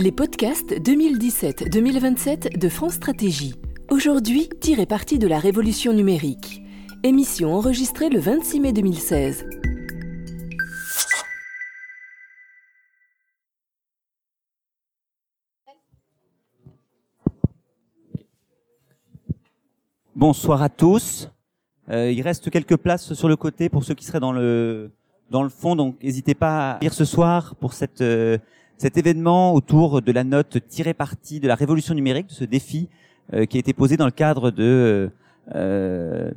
Les podcasts 2017-2027 de France Stratégie. Aujourd'hui, tiré parti de la révolution numérique. Émission enregistrée le 26 mai 2016. Bonsoir à tous. Euh, il reste quelques places sur le côté pour ceux qui seraient dans le dans le fond, donc n'hésitez pas à venir ce soir pour cette euh, cet événement autour de la note tirée partie de la révolution numérique, de ce défi euh, qui a été posé dans le cadre de euh,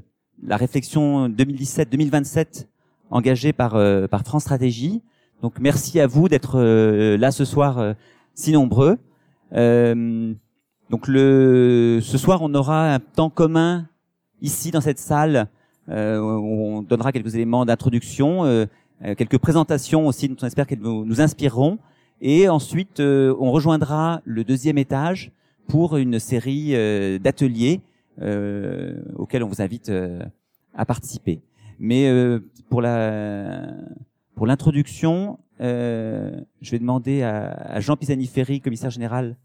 la réflexion 2017-2027 engagée par par France Stratégie. Donc merci à vous d'être là ce soir si nombreux. donc ce soir, on aura un temps commun ici dans cette salle. on donnera quelques éléments d'introduction euh, quelques présentations aussi dont on espère qu'elles nous, inspireront. Et ensuite, euh, on rejoindra le deuxième étage pour une série euh, d'ateliers auxquels on vous invite à participer. Mais pour la pour l'introduction, je vais demander à, à Jean Pisani-Ferry, commissaire général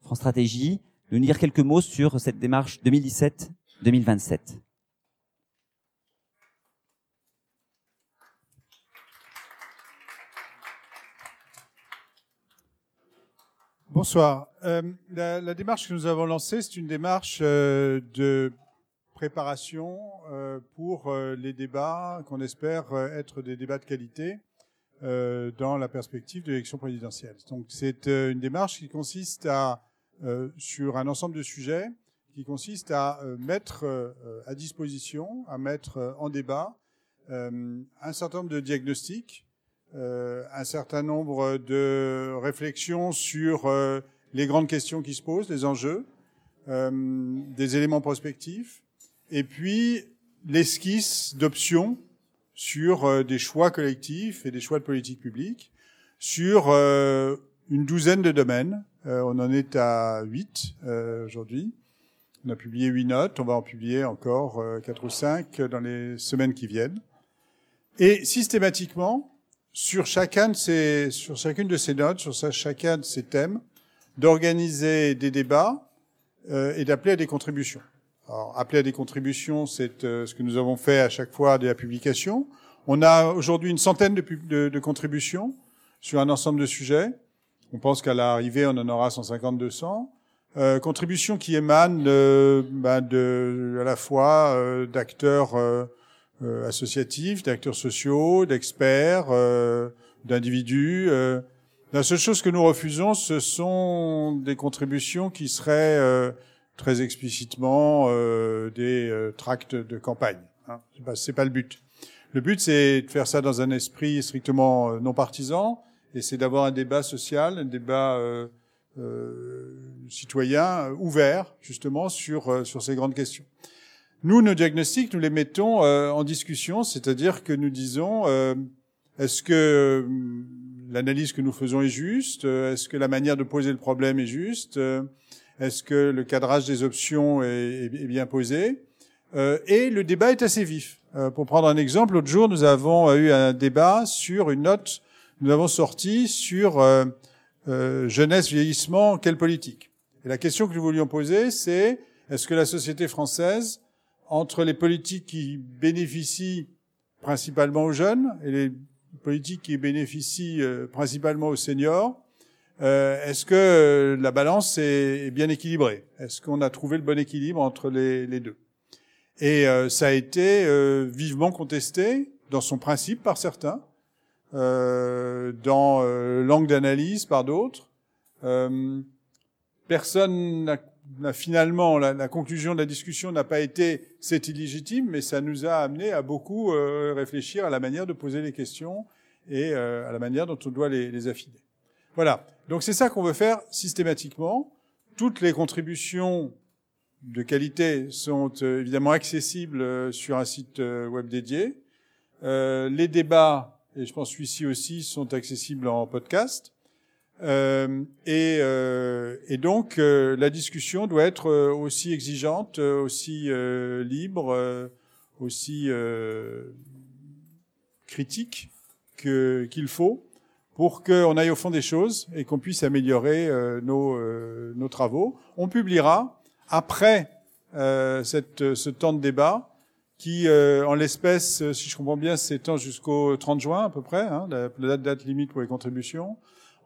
France Stratégie, de nous dire quelques mots sur cette démarche 2017-2027. Bonsoir. Euh, la, démarche que nous avons lancée, c'est une démarche euh, de préparation euh, pour les débats qu'on espère être des débats de qualité dans la perspective de l'élection présidentielle. Donc c'est une démarche qui consiste à, sur un ensemble de sujets, qui consiste à mettre à disposition, à mettre en débat un certain nombre de diagnostics un certain nombre de réflexions sur euh, les grandes questions qui se posent, les enjeux, euh, des éléments prospectifs, et puis l'esquisse d'options sur des choix collectifs et des choix de politique publique, sur une douzaine de domaines. on en est à huit aujourd'hui. On a publié huit notes, on va en publier encore quatre ou cinq dans les semaines qui viennent. Et systématiquement, sur chacun de ces, sur chacune de ces notes, sur chacun de ces thèmes, d'organiser des débats euh, et d'appeler à des contributions. Alors, appeler à des contributions, c'est euh, ce que nous avons fait à chaque fois de la publication. On a aujourd'hui une centaine de, de, de, contributions sur un ensemble de sujets. On pense qu'à l'arrivée, on en aura 150-200. Euh, contributions qui émanent de, ben de à la fois euh, d'acteurs euh, associatifs, d'acteurs sociaux, d'experts, euh, d'individus. Euh. La seule chose que nous refusons, ce sont des contributions qui seraient très explicitement des tracts de campagne. Hein. C'est pas le but. Le but, c'est de faire ça dans un esprit strictement non partisan, et c'est d'avoir un débat social, un débat euh, euh, citoyen ouvert, justement, sur sur ces grandes questions. Nous, nos diagnostics, nous les mettons euh, en discussion, c'est-à-dire que nous disons euh, est-ce que euh, l'analyse que nous faisons est juste Est-ce que la manière de poser le problème est juste Est-ce que le cadrage des options est, bien posé Et le débat est assez vif. pour prendre un exemple, l'autre jour, nous avons eu un débat sur une note, nous avons sorti sur jeunesse, vieillissement, quelle politique? Et la question que nous voulions poser, c'est est-ce que la société française entre les politiques qui bénéficient principalement aux jeunes et les politiques qui bénéficient euh, principalement aux seniors, euh, est-ce que euh, la balance est, bien équilibrée? Est-ce qu'on a trouvé le bon équilibre entre les, deux? Et ça a été vivement contesté dans son principe par certains, dans l'angle d'analyse par d'autres. personne n'a finalement, la, conclusion de la discussion n'a pas été c'est illégitime, mais ça nous a amené à beaucoup euh, réfléchir à la manière de poser les questions et euh, à la manière dont on doit les, affiner. Voilà. Donc c'est ça qu'on veut faire systématiquement. Toutes les contributions de qualité sont euh, évidemment accessibles sur un site web dédié. les débats, et je pense celui-ci aussi, sont accessibles en podcast. Euh, et, euh, et, donc euh, la discussion doit être euh, aussi exigeante, aussi libre, aussi critique que qu'il faut pour qu'on aille au fond des choses et qu'on puisse améliorer nos, nos travaux. On publiera après cette, ce temps de débat qui, en l'espèce, si je comprends bien, s'étend jusqu'au 30 juin à peu près, hein, la date limite pour les contributions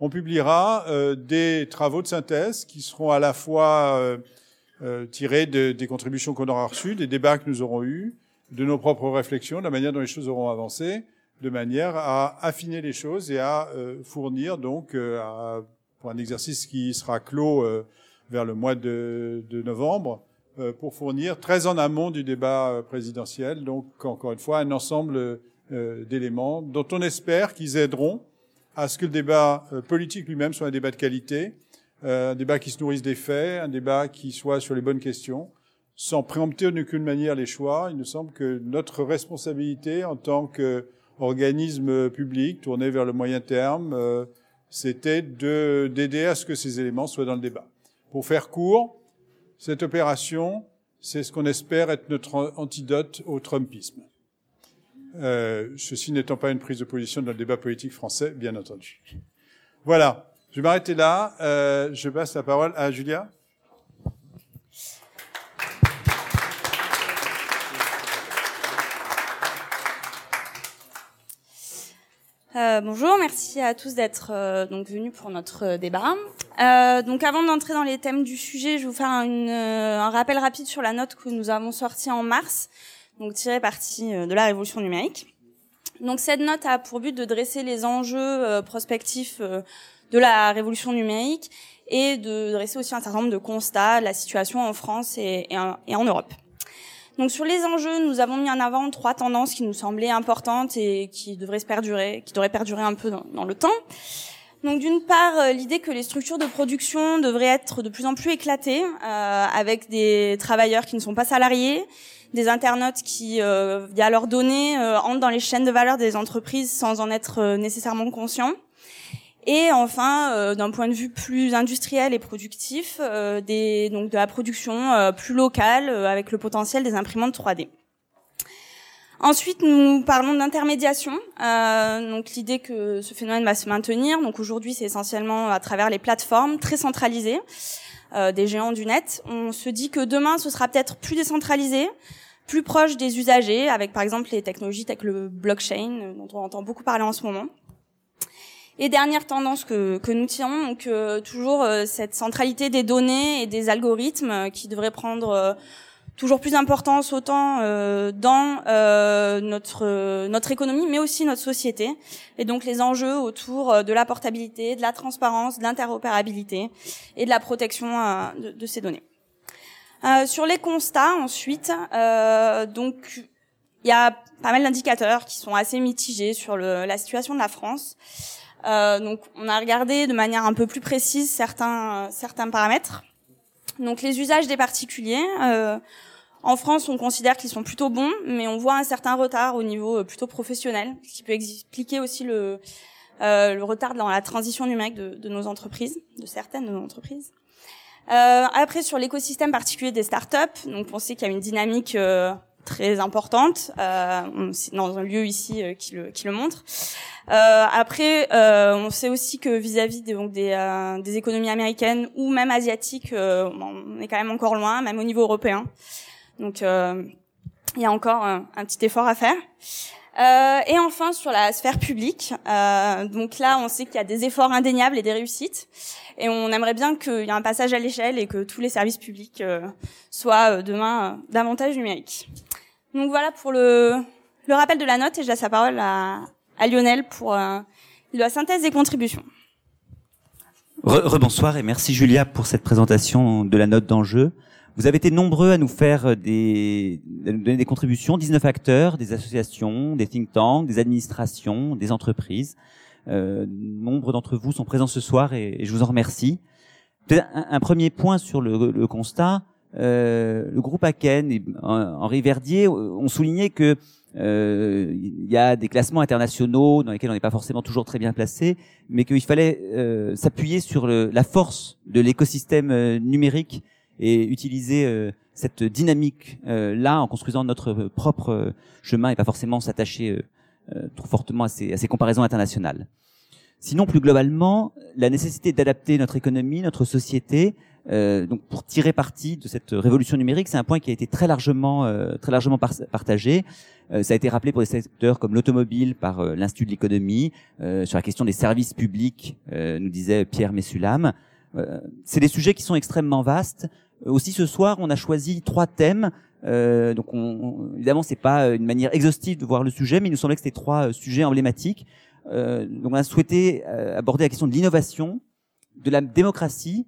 on publiera euh, des travaux de synthèse qui seront à la fois euh, euh, tirés des contributions qu'on aura reçues, des débats que nous aurons eus, de nos propres réflexions, de la manière dont les choses auront avancé, de manière à affiner les choses et à fournir donc pour un exercice qui sera clos vers le mois de, de novembre, pour fournir très en amont du débat présidentiel, donc encore une fois un ensemble d'éléments dont on espère qu'ils aideront à ce que le débat euh, politique lui-même soit un débat de qualité, euh, un débat qui se nourrisse des faits, un débat qui soit sur les bonnes questions, sans préempter en aucune manière les choix. Il nous semble que notre responsabilité en tant qu'organisme public tourné vers le moyen terme, euh, c'était d'aider à ce que ces éléments soient dans le débat. Pour faire court, cette opération, c'est ce qu'on espère être notre antidote au Trumpisme. Euh, ceci n'étant pas une prise de position dans le débat politique français, bien entendu. Voilà, je vais m'arrêter là. Euh, je passe la parole à Julia. Euh, bonjour, merci à tous d'être euh, donc venus pour notre débat. Euh, donc avant d'entrer dans les thèmes du sujet, je vais vous faire un rappel rapide sur la note que nous avons sortie en mars donc tiré parti euh, de la révolution numérique. Donc cette note a pour but de dresser les enjeux euh, prospectifs euh, de la révolution numérique et de dresser aussi un certain nombre de constats de la situation en France et, en, Europe. Donc sur les enjeux, nous avons mis en avant trois tendances qui nous semblaient importantes et qui devraient se perdurer, qui devraient perdurer un peu dans, le temps. Donc d'une part, l'idée que les structures de production devraient être de plus en plus éclatées, avec des travailleurs qui ne sont pas salariés, des internautes qui, euh, via leurs données, euh, entrent dans les chaînes de valeur des entreprises sans en être euh, nécessairement conscients. Et enfin, euh, d'un point de vue plus industriel et productif, des, donc de la production plus locale avec le potentiel des imprimantes 3D. Ensuite, nous parlons d'intermédiation. Euh, donc l'idée que ce phénomène va se maintenir. Donc aujourd'hui, c'est essentiellement à travers les plateformes très centralisées euh, des géants du net. On se dit que demain, ce sera peut-être plus décentralisé, plus proche des usagers, avec par exemple les technologies telles que le blockchain, euh, dont on entend beaucoup parler en ce moment. Et dernière tendance que, que nous tirons, donc euh, toujours euh, cette centralité des données et des algorithmes qui devrait prendre toujours plus d'importance autant dans notre notre économie, mais aussi notre société. Et donc les enjeux autour de la portabilité, de la transparence, de l'interopérabilité et de la protection de, de ces données. Euh, sur les constats, ensuite, euh, donc il y a pas mal d'indicateurs qui sont assez mitigés sur le, la situation de la France. Euh, donc, on a regardé de manière un peu plus précise certains certains paramètres. Donc, les usages des particuliers. Euh, en France, on considère qu'ils sont plutôt bons, mais on voit un certain retard au niveau euh, plutôt professionnel, ce qui peut expliquer aussi le, euh, le retard dans la transition numérique de, de nos entreprises, de certaines de nos entreprises. Euh, après, sur l'écosystème particulier des startups, donc on sait qu'il y a une dynamique euh, très importante euh, dans un lieu ici euh, qui, le, qui le montre. Après, on sait aussi que vis-à-vis des, donc des, des, économies américaines ou même asiatiques, on est quand même encore loin, même au niveau européen. Donc, il y a encore un, un petit effort à faire. Euh, et enfin sur la sphère publique, euh, donc là on sait qu'il y a des efforts indéniables et des réussites, et on aimerait bien qu'il y ait un passage à l'échelle et que tous les services publics euh, soient euh, demain euh, davantage numériques. Donc voilà pour le, le rappel de la note et je laisse la parole à, à Lionel pour la synthèse des contributions. Rebonsoir et merci Julia pour cette présentation de la note d'enjeu. Vous avez été nombreux à nous faire des, à nous donner des contributions, 19 acteurs, des associations, des think tanks, des administrations, des entreprises. Euh, nombre d'entre vous sont présents ce soir et, je vous en remercie. Un, premier point sur le, le constat. Euh, le groupe Aken et Henri Verdier ont souligné que euh, il y a des classements internationaux dans lesquels on n'est pas forcément toujours très bien placé, mais qu'il fallait euh, s'appuyer sur le, la force de l'écosystème euh, numérique et utiliser euh, cette dynamique euh, là en construisant notre propre euh, chemin et pas forcément s'attacher trop fortement à ces, à ces comparaisons internationales. Sinon, plus globalement, la nécessité d'adapter notre économie, notre société, euh, donc pour tirer parti de cette révolution numérique, c'est un point qui a été très largement, euh, très largement partagé. Euh, ça a été rappelé pour des secteurs comme l'automobile par l'Institut de l'économie, sur la question des services publics, nous disait Pierre Messulam. c'est des sujets qui sont extrêmement vastes. Aussi ce soir, on a choisi trois thèmes. donc on, évidemment, c'est pas une manière exhaustive de voir le sujet, mais il nous semblait que c'était trois sujets emblématiques. donc on a souhaité aborder la question de l'innovation, de la démocratie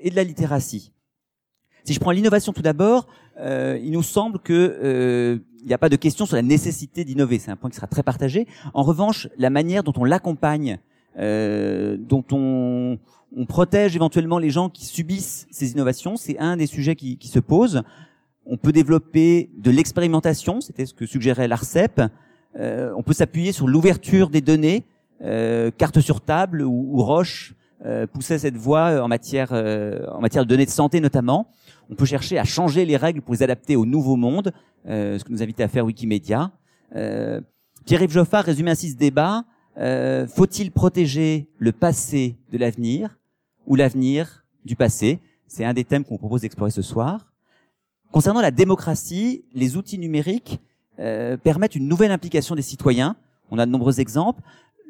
et de la littératie. Si je prends l'innovation tout d'abord, euh, il nous semble que euh, il n'y a pas de question sur la nécessité d'innover. C'est un point qui sera très partagé. En revanche, la manière dont on l'accompagne, euh, dont on, on, protège éventuellement les gens qui subissent ces innovations, c'est un des sujets qui, se pose. On peut développer de l'expérimentation, c'était ce que suggérait l'ARCEP. Euh, on peut s'appuyer sur l'ouverture des données, euh, carte sur table ou, ou roche euh, pousser cette voie euh, en matière, euh, en matière de données de santé notamment. On peut chercher à changer les règles pour les adapter au nouveau monde, ce que nous invite à faire Wikimedia. Pierre-Yves Joffard résume ainsi ce débat. Faut-il protéger le passé de l'avenir? Ou l'avenir du passé C'est un des thèmes qu'on propose d'explorer ce soir. Concernant la démocratie, les outils numériques permettent une nouvelle implication des citoyens. On a de nombreux exemples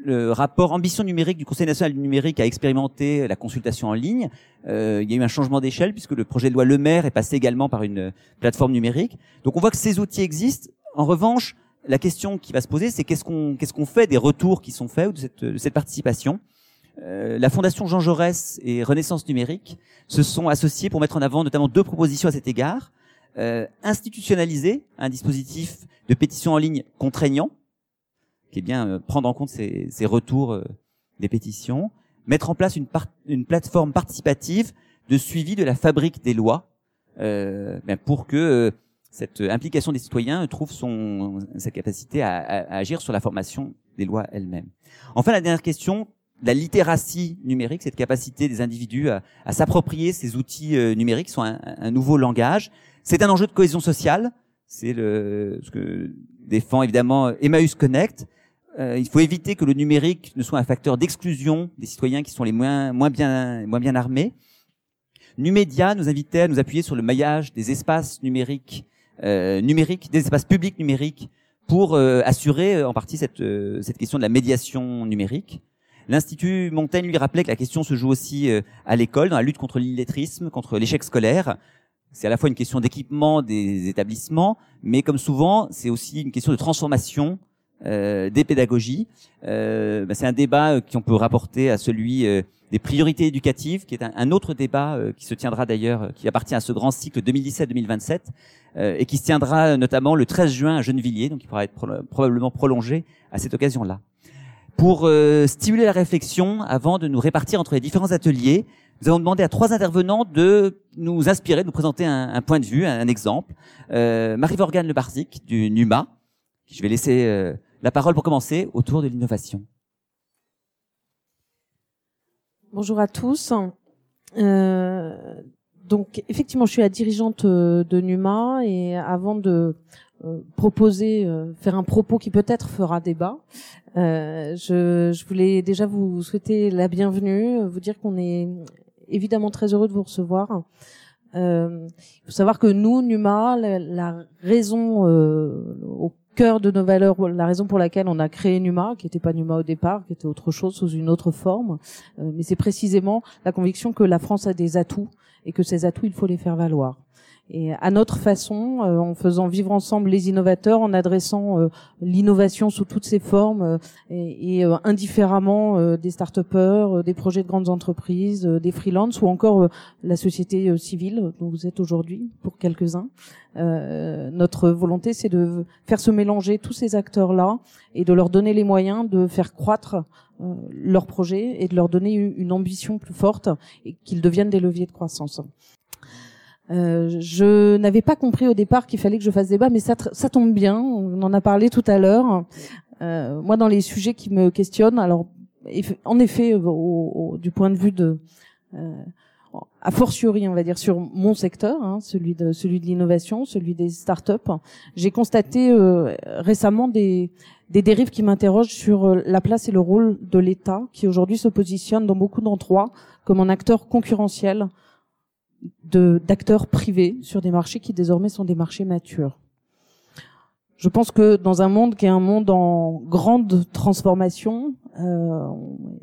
le rapport ambition numérique du Conseil national du numérique a expérimenté la consultation en ligne. Euh, il y a eu un changement d'échelle puisque le projet de loi Le Maire est passé également par une plateforme numérique. Donc on voit que ces outils existent. En revanche, la question qui va se poser, c'est qu'est-ce qu'on qu'est-ce fait des retours qui sont faits ou de cette, cette participation? Euh, la Fondation Jean Jaurès et Renaissance numérique se sont associés pour mettre en avant notamment deux propositions à cet égard. Euh, institutionnaliser un dispositif de pétition en ligne contraignant qui est bien euh, prendre en compte ces, ces retours euh, des pétitions, mettre en place une, une plateforme participative de suivi de la fabrique des lois, ben pour que cette implication des citoyens trouve son sa capacité à, à, agir sur la formation des lois elles-mêmes. Enfin, la dernière question, la littératie numérique, cette capacité des individus à, s'approprier ces outils numériques, sont un, nouveau langage. C'est un enjeu de cohésion sociale. C'est ce que défend évidemment Emmaüs Connect. Euh, il faut éviter que le numérique ne soit un facteur d'exclusion des citoyens qui sont les moins, moins, bien, moins bien armés. Numédia nous invitait à nous appuyer sur le maillage des espaces numériques, euh, numériques des espaces publics numériques, pour euh, assurer euh, en partie cette, cette question de la médiation numérique. L'Institut Montaigne lui rappelait que la question se joue aussi à l'école, dans la lutte contre l'illettrisme, contre l'échec scolaire. C'est à la fois une question d'équipement des établissements, mais comme souvent, c'est aussi une question de transformation euh, des pédagogies. Euh, bah, c'est un débat euh, qu'on peut rapporter à celui des priorités éducatives, qui est un, autre débat qui se tiendra d'ailleurs, qui appartient à ce grand cycle 2017-2027, et qui se tiendra notamment le 13 juin à Gennevilliers, donc il pourra être probablement prolongé à cette occasion-là. Pour stimuler la réflexion, avant de nous répartir entre les différents ateliers, nous avons demandé à trois intervenants de nous inspirer, de nous présenter un, point de vue, un, exemple. Marie-Vorgane Le Barzic du NUMA, je vais laisser la parole pour commencer autour de l'innovation. Bonjour à tous. Euh, donc effectivement, je suis la dirigeante euh, de Numa et avant de euh, proposer, euh, faire un propos qui peut-être fera débat, je, je, voulais déjà vous souhaiter la bienvenue, vous dire qu'on est évidemment très heureux de vous recevoir. il faut savoir que nous, Numa, la, la raison au cœur de nos valeurs, la raison pour laquelle on a créé Numa, qui n'était pas Numa au départ, qui était autre chose sous une autre forme, euh, mais c'est précisément la conviction que la France a des atouts et que ces atouts, il faut les faire valoir et à notre façon, euh, en faisant vivre ensemble les innovateurs, en adressant euh, l'innovation sous toutes ses formes euh, et, et indifféremment des start-upers, des projets de grandes entreprises, des freelances ou encore la société civile dont vous êtes aujourd'hui pour quelques-uns. notre volonté, c'est de faire se mélanger tous ces acteurs-là et de leur donner les moyens de faire croître leurs projets et de leur donner une ambition plus forte et qu'ils deviennent des leviers de croissance. Euh, je n'avais pas compris au départ qu'il fallait que je fasse débat, mais ça, ça tombe bien. On en a parlé tout à l'heure. Euh, moi, dans les sujets qui me questionnent, alors en effet, du point de vue de, euh, a fortiori, on va dire, sur mon secteur, hein, celui de celui de l'innovation, celui des startups, j'ai constaté euh, récemment des des dérives qui m'interrogent sur euh, la place et le rôle de l'État, qui aujourd'hui se positionne dans beaucoup d'endroits comme un acteur concurrentiel d'acteurs privés sur des marchés qui désormais sont des marchés matures. Je pense que dans un monde qui est un monde en grande transformation, euh,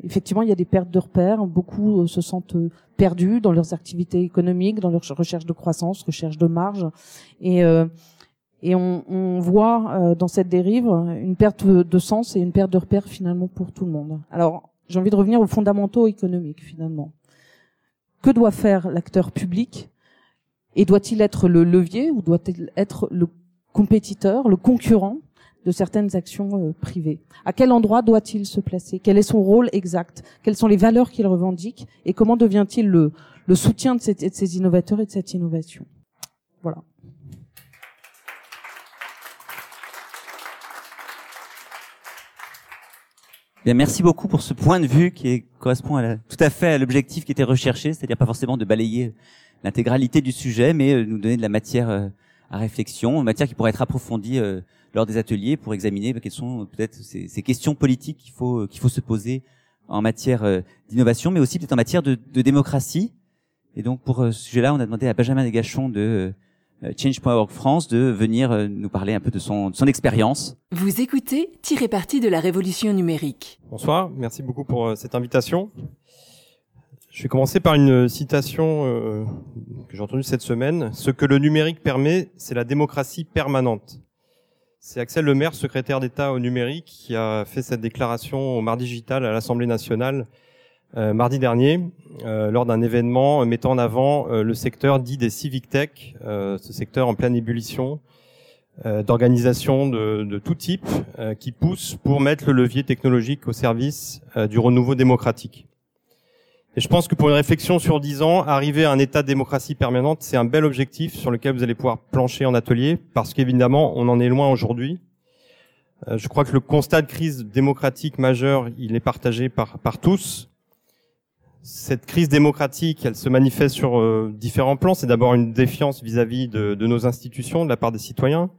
effectivement, il y a des pertes de repères. Beaucoup euh, se sentent perdus dans leurs activités économiques, dans leur recherche de croissance, recherche de marge, et euh, et on, on voit euh, dans cette dérive une perte de sens et une perte de repères finalement pour tout le monde. Alors, j'ai envie de revenir aux fondamentaux économiques finalement. Que doit faire l'acteur public et doit-il être le levier ou doit-il être le compétiteur, le concurrent de certaines actions euh, privées? À quel endroit doit-il se placer? Quel est son rôle exact? Quelles sont les valeurs qu'il revendique? Et comment devient-il le, le soutien de, de ces innovateurs et de cette innovation? Voilà. Bien, merci beaucoup pour ce point de vue qui correspond à la, tout à fait à l'objectif qui était recherché, c'est-à-dire pas forcément de balayer l'intégralité du sujet, mais euh, nous donner de la matière euh, à réflexion, matière qui pourrait être approfondie euh, lors des ateliers pour examiner bah, quelles sont peut-être ces, questions politiques qu'il faut qu'il faut se poser en matière d'innovation, mais aussi peut-être en matière de, de, démocratie. Et donc pour ce sujet-là, on a demandé à Benjamin Desgachons de Change.org France de venir nous parler un peu de son, de son expérience. Vous écoutez Tirer parti de la révolution numérique. Bonsoir, merci beaucoup pour cette invitation. Je vais commencer par une citation euh, que j'ai entendue cette semaine. Ce que le numérique permet, c'est la démocratie permanente. C'est Axel Lemaire, secrétaire d'État au numérique, qui a fait cette déclaration au Mardi Digital à l'Assemblée nationale euh, mardi dernier, euh, lors d'un événement mettant en avant euh, le secteur dit des civic tech, euh, ce secteur en pleine ébullition d'organisations de, de, tout type qui pousse pour mettre le levier technologique au service du renouveau démocratique. Et je pense que pour une réflexion sur dix ans, arriver à un état de démocratie permanente, c'est un bel objectif sur lequel vous allez pouvoir plancher en atelier, parce qu'évidemment, on en est loin aujourd'hui. Euh, je crois que le constat de crise démocratique majeure, il est partagé par, par tous. Cette crise démocratique, elle se manifeste sur euh, différents plans. C'est d'abord une défiance vis-à-vis de, nos institutions de la part des citoyens,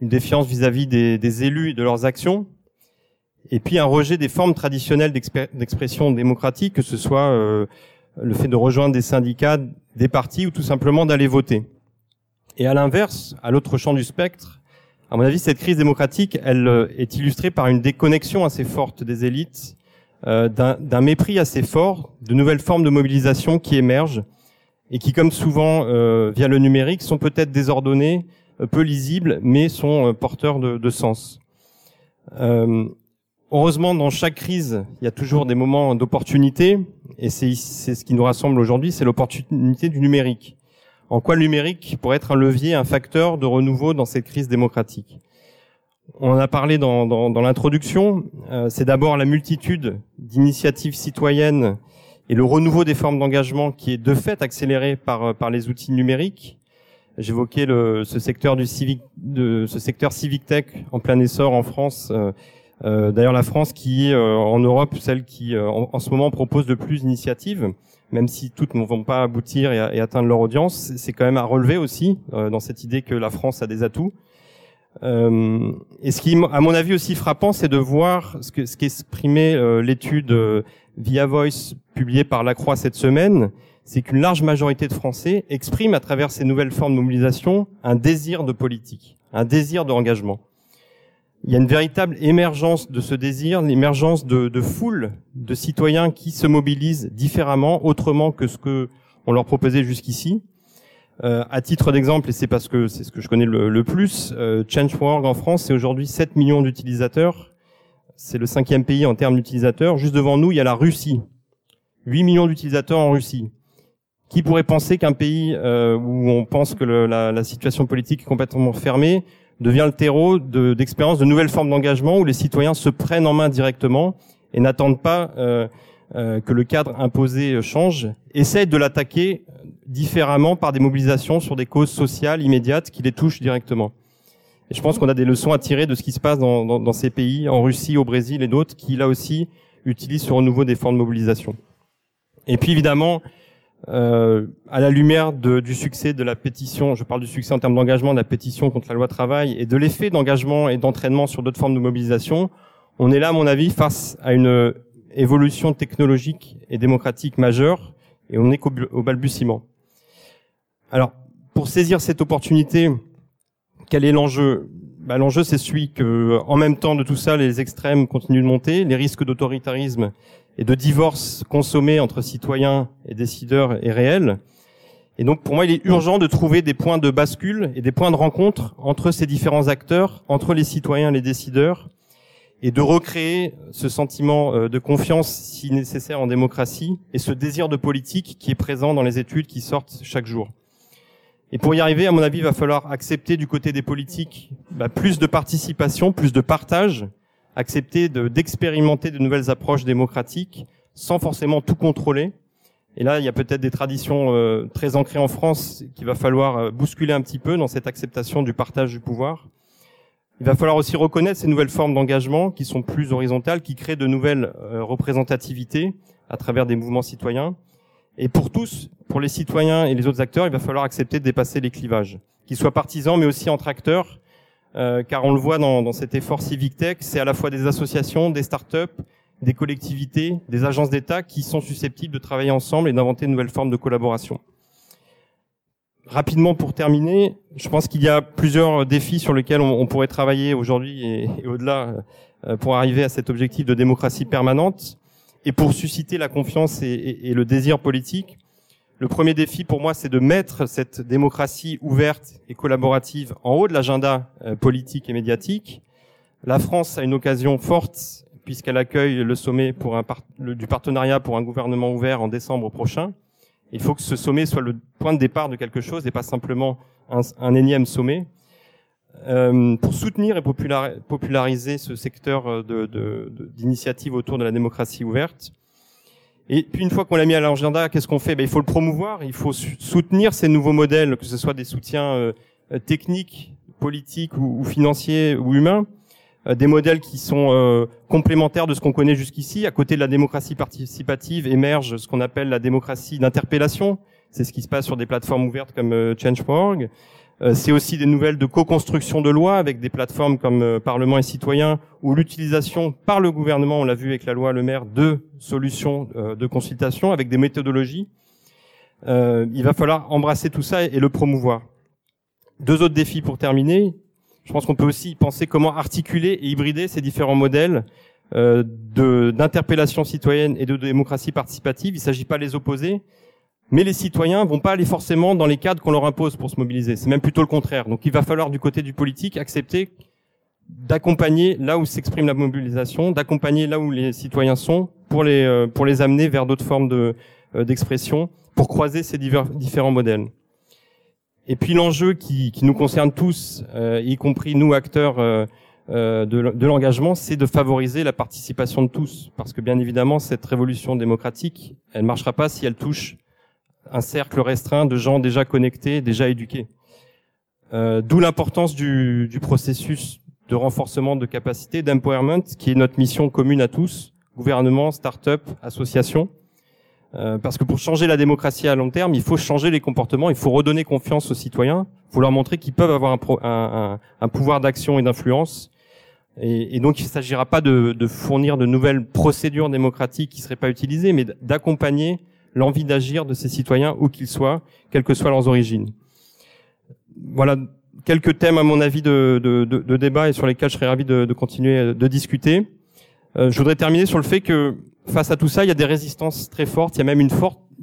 une défiance vis-à-vis des, des élus et de leurs actions, et puis un rejet des formes traditionnelles d'expression démocratique, que ce soit euh, le fait de rejoindre des syndicats, des partis ou tout simplement d'aller voter. Et à l'inverse, à l'autre champ du spectre, à mon avis, cette crise démocratique, elle euh, est illustrée par une déconnexion assez forte des élites, euh, d'un mépris assez fort, de nouvelles formes de mobilisation qui émergent et qui, comme souvent euh, via le numérique, sont peut-être désordonnées, euh, peu lisibles, mais sont porteurs de, sens. Heureusement, dans chaque crise, il y a toujours des moments d'opportunité, et c'est ce qui nous rassemble aujourd'hui, c'est l'opportunité du numérique. En quoi le numérique pourrait être un levier, un facteur de renouveau dans cette crise démocratique? On en a parlé dans, l'introduction. Euh, c'est d'abord la multitude d'initiatives citoyennes et le renouveau des formes d'engagement qui est de fait accéléré par, par les outils numériques. J'évoquais le, ce secteur du civic, ce secteur tech en plein essor en France. Euh, euh, D'ailleurs, la France qui est euh, en Europe celle qui euh, en, ce moment propose le plus d'initiatives, même si toutes ne vont pas aboutir et, atteindre leur audience, c'est quand même à relever aussi euh, dans cette idée que la France a des atouts. Et ce qui, à mon avis, aussi frappant, c'est de voir ce que qu'exprimait l'étude Via Voice publiée par La Croix cette semaine, c'est qu'une large majorité de Français expriment à travers ces nouvelles formes de mobilisation un désir de politique, un désir d'engagement il y a une véritable émergence de ce désir, l'émergence de, de foules de citoyens qui se mobilisent différemment, autrement que ce que on leur proposait jusqu'ici. Euh, à titre d'exemple, et c'est parce que c'est ce que je connais le, le plus, euh, Change.org en France, c'est aujourd'hui 7 millions d'utilisateurs. C'est le cinquième pays en termes d'utilisateurs. Juste devant nous, il y a la Russie. 8 millions d'utilisateurs en Russie. Qui pourrait penser qu'un pays euh, où on pense que la, situation politique est complètement fermée, devient le terreau d'expériences, de, de, nouvelles formes d'engagement où les citoyens se prennent en main directement et n'attendent pas euh, que le cadre imposé change, essayent de l'attaquer différemment par des mobilisations sur des causes sociales immédiates qui les touchent directement. Et je pense qu'on a des leçons à tirer de ce qui se passe dans, dans, dans ces pays, en Russie, au Brésil et d'autres, qui là aussi utilisent sur nouveau des formes de mobilisation. Et puis évidemment, euh, à la lumière de, du succès de la pétition, je parle du succès en termes d'engagement de la pétition contre la loi travail et de l'effet d'engagement et d'entraînement sur d'autres formes de mobilisation, on est là, à mon avis, face à une évolution technologique et démocratique majeure et on est au balbutiement. Alors, pour saisir cette opportunité, quel est l'enjeu? Bah, L'enjeu, c'est celui que, en même temps de tout ça, les extrêmes continuent de monter, les risques d'autoritarisme et de divorce consommé entre citoyens et décideurs est réel. Et donc, pour moi, il est urgent de trouver des points de bascule et des points de rencontre entre ces différents acteurs, entre les citoyens et les décideurs, et de recréer ce sentiment euh, de confiance si nécessaire en démocratie et ce désir de politique qui est présent dans les études qui sortent chaque jour. Et pour y arriver, à mon avis, il va falloir accepter du côté des politiques bah, plus de participation, plus de partage, accepter d'expérimenter de, nouvelles approches démocratiques sans forcément tout contrôler. Et là, il y a peut-être des traditions euh, très ancrées en France qu'il va falloir euh, bousculer un petit peu dans cette acceptation du partage du pouvoir. Il va falloir aussi reconnaître ces nouvelles formes d'engagement qui sont plus horizontales, qui créent de nouvelles euh, représentativités à travers des mouvements citoyens. Et pour tous, pour les citoyens et les autres acteurs, il va falloir accepter de dépasser les clivages, qu'ils soient partisans mais aussi entre acteurs, euh, car on le voit dans, cet effort Civic Tech, c'est à la fois des associations, des start-up, des collectivités, des agences d'État qui sont susceptibles de travailler ensemble et d'inventer de nouvelles formes de collaboration. Rapidement pour terminer, je pense qu'il y a plusieurs défis sur lesquels on, pourrait travailler aujourd'hui et, au-delà euh, pour arriver à cet objectif de démocratie permanente et pour susciter la confiance et, le désir politique. Le premier défi pour moi, c'est de mettre cette démocratie ouverte et collaborative en haut de l'agenda euh, politique et médiatique. La France a une occasion forte puisqu'elle accueille le sommet du partenariat pour un gouvernement ouvert en décembre prochain. Il faut que ce sommet soit le point de départ de quelque chose et pas simplement un, énième sommet. Euh, pour soutenir et populariser ce secteur d'initiative de, de, autour de la démocratie ouverte, et puis une fois qu'on l'a mis à l'agenda, qu'est-ce qu'on fait? Ben, Il faut le promouvoir, il faut soutenir ces nouveaux modèles, que ce soit des soutiens euh, techniques, politiques ou, financiers ou humains, euh, des modèles qui sont euh, complémentaires de ce qu'on connaît jusqu'ici. À côté de la démocratie participative émerge ce qu'on appelle la démocratie d'interpellation. C'est ce qui se passe sur des plateformes ouvertes comme euh, Change.org. Euh, c'est aussi des nouvelles de co-construction de lois avec des plateformes comme euh, Parlement et Citoyens ou l'utilisation par le gouvernement, on l'a vu avec la loi Le Maire, de solutions euh, de consultation avec des méthodologies. il va falloir embrasser tout ça et le promouvoir. Deux autres défis pour terminer. Je pense qu'on peut aussi penser comment articuler et hybrider ces différents modèles d'interpellation citoyenne et de démocratie participative. Il ne s'agit pas de les opposer, mais les citoyens vont pas aller forcément dans les cadres qu'on leur impose pour se mobiliser. C'est même plutôt le contraire. Donc il va falloir du côté du politique accepter d'accompagner là où s'exprime la mobilisation, d'accompagner là où les citoyens sont pour les euh, pour les amener vers d'autres formes de euh, d'expression, pour croiser ces différents modèles. Et puis l'enjeu qui, nous concerne tous, euh, y compris nous acteurs euh, euh de, l'engagement, c'est de favoriser la participation de tous, parce que bien évidemment cette révolution démocratique, elle marchera pas si elle touche un cercle restreint de gens déjà connectés, déjà éduqués. D'où l'importance du, processus de renforcement de capacité, d'empowerment, qui est notre mission commune à tous, gouvernement, start-up, associations. Euh, parce que pour changer la démocratie à long terme, il faut changer les comportements, il faut redonner confiance aux citoyens, il faut leur montrer qu'ils peuvent avoir un, pro, un, un, pouvoir d'action et d'influence. Et, donc il ne s'agira pas de, de, fournir de nouvelles procédures démocratiques qui ne seraient pas utilisées, mais d'accompagner l'envie d'agir de ces citoyens, où qu'ils soient, quelles que soient leurs origines. Voilà quelques thèmes, à mon avis, de, de, de, de débat et sur lesquels je serais ravi de, continuer de discuter. Euh, je voudrais terminer sur le fait que face à tout ça, il y a des résistances très fortes, il y a même une,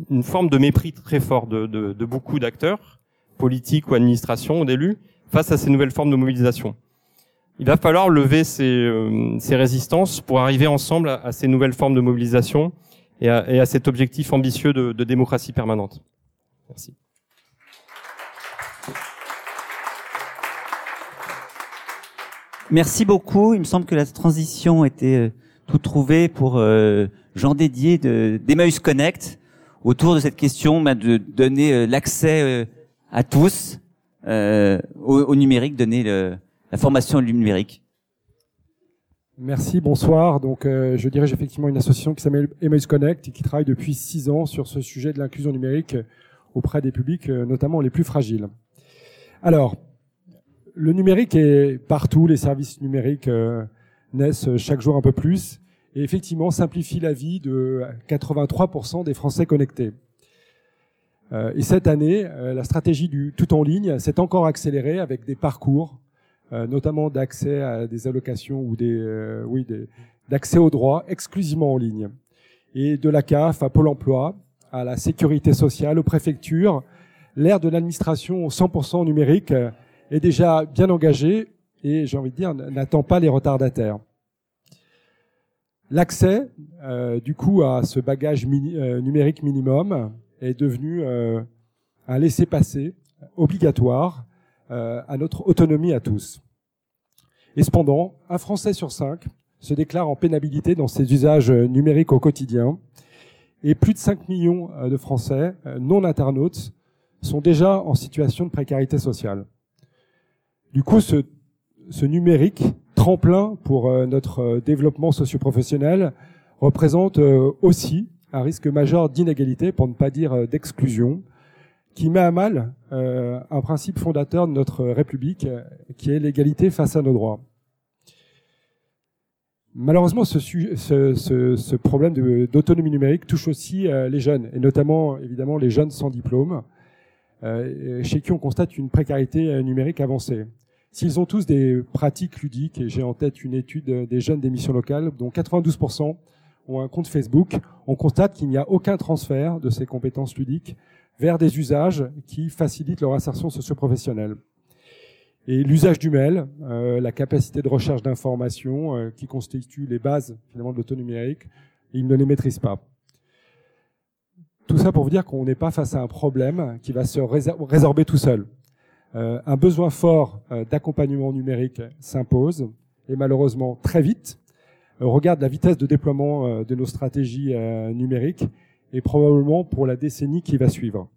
une forme de mépris très fort de, de beaucoup d'acteurs, politiques ou administrations ou d'élus, face à ces nouvelles formes de mobilisation. Il va falloir lever ces, euh, ces résistances pour arriver ensemble à, ces nouvelles formes de mobilisation et à, et à cet objectif ambitieux de, de démocratie permanente. Merci. Merci beaucoup. Il me semble que la transition était toute trouvée pour euh, Jean Dédier d'Emmaüs Connect autour de cette question bah, de donner euh, l'accès euh, à tous euh, au, au, numérique, donner le, la formation au numérique. Merci, bonsoir. Donc, euh, je dirige effectivement une association qui s'appelle Emmaüs Connect et qui travaille depuis six ans sur ce sujet de l'inclusion numérique auprès des publics, notamment les plus fragiles. Alors, le numérique est partout, les services numériques euh, naissent chaque jour un peu plus et effectivement simplifient la vie de 83% des Français connectés. et cette année, la stratégie du tout en ligne s'est encore accélérée avec des parcours euh, notamment d'accès à des allocations ou des, euh, oui, d'accès aux droits exclusivement en ligne. Et de la CAF à Pôle Emploi, à la sécurité sociale, aux préfectures, l'ère de l'administration 100% numérique est déjà bien engagée et j'ai envie de dire n'attend pas les retardataires. L'accès, euh, du coup, à ce bagage numérique minimum est devenu un laissez-passer obligatoire euh, à notre autonomie à tous. Et cependant, un Français sur cinq se déclare en pénalité dans ses usages numériques au quotidien, et plus de 5 millions euh, de Français euh, non internautes sont déjà en situation de précarité sociale. Du coup, ce, ce numérique, tremplin pour notre développement socioprofessionnel, représente aussi un risque majeur d'inégalité, pour ne pas dire d'exclusion, qui met à mal euh, un principe fondateur de notre République, euh, qui est l'égalité face à nos droits. Malheureusement, ce, ce, problème d'autonomie numérique touche aussi euh, les jeunes, et notamment évidemment les jeunes sans diplôme, euh, chez qui on constate une précarité numérique avancée. S'ils ont tous des pratiques ludiques, et j'ai en tête une étude des jeunes d'émissions locales, dont 92% ont un compte Facebook, on constate qu'il n'y a aucun transfert de ces compétences ludiques vers des usages qui facilitent leur insertion socio-professionnelle. Et l'usage du mail, euh, la capacité de recherche d'informations euh, qui constituent les bases finalement de l'autonomie ils ne les maîtrisent pas. Tout ça pour vous dire qu'on n'est pas face à un problème qui va se résorber tout seul. Euh, un besoin fort euh, d'accompagnement numérique s'impose et malheureusement très vite. On regarde la vitesse de déploiement euh, de nos stratégies numériques et probablement pour la décennie qui va suivre.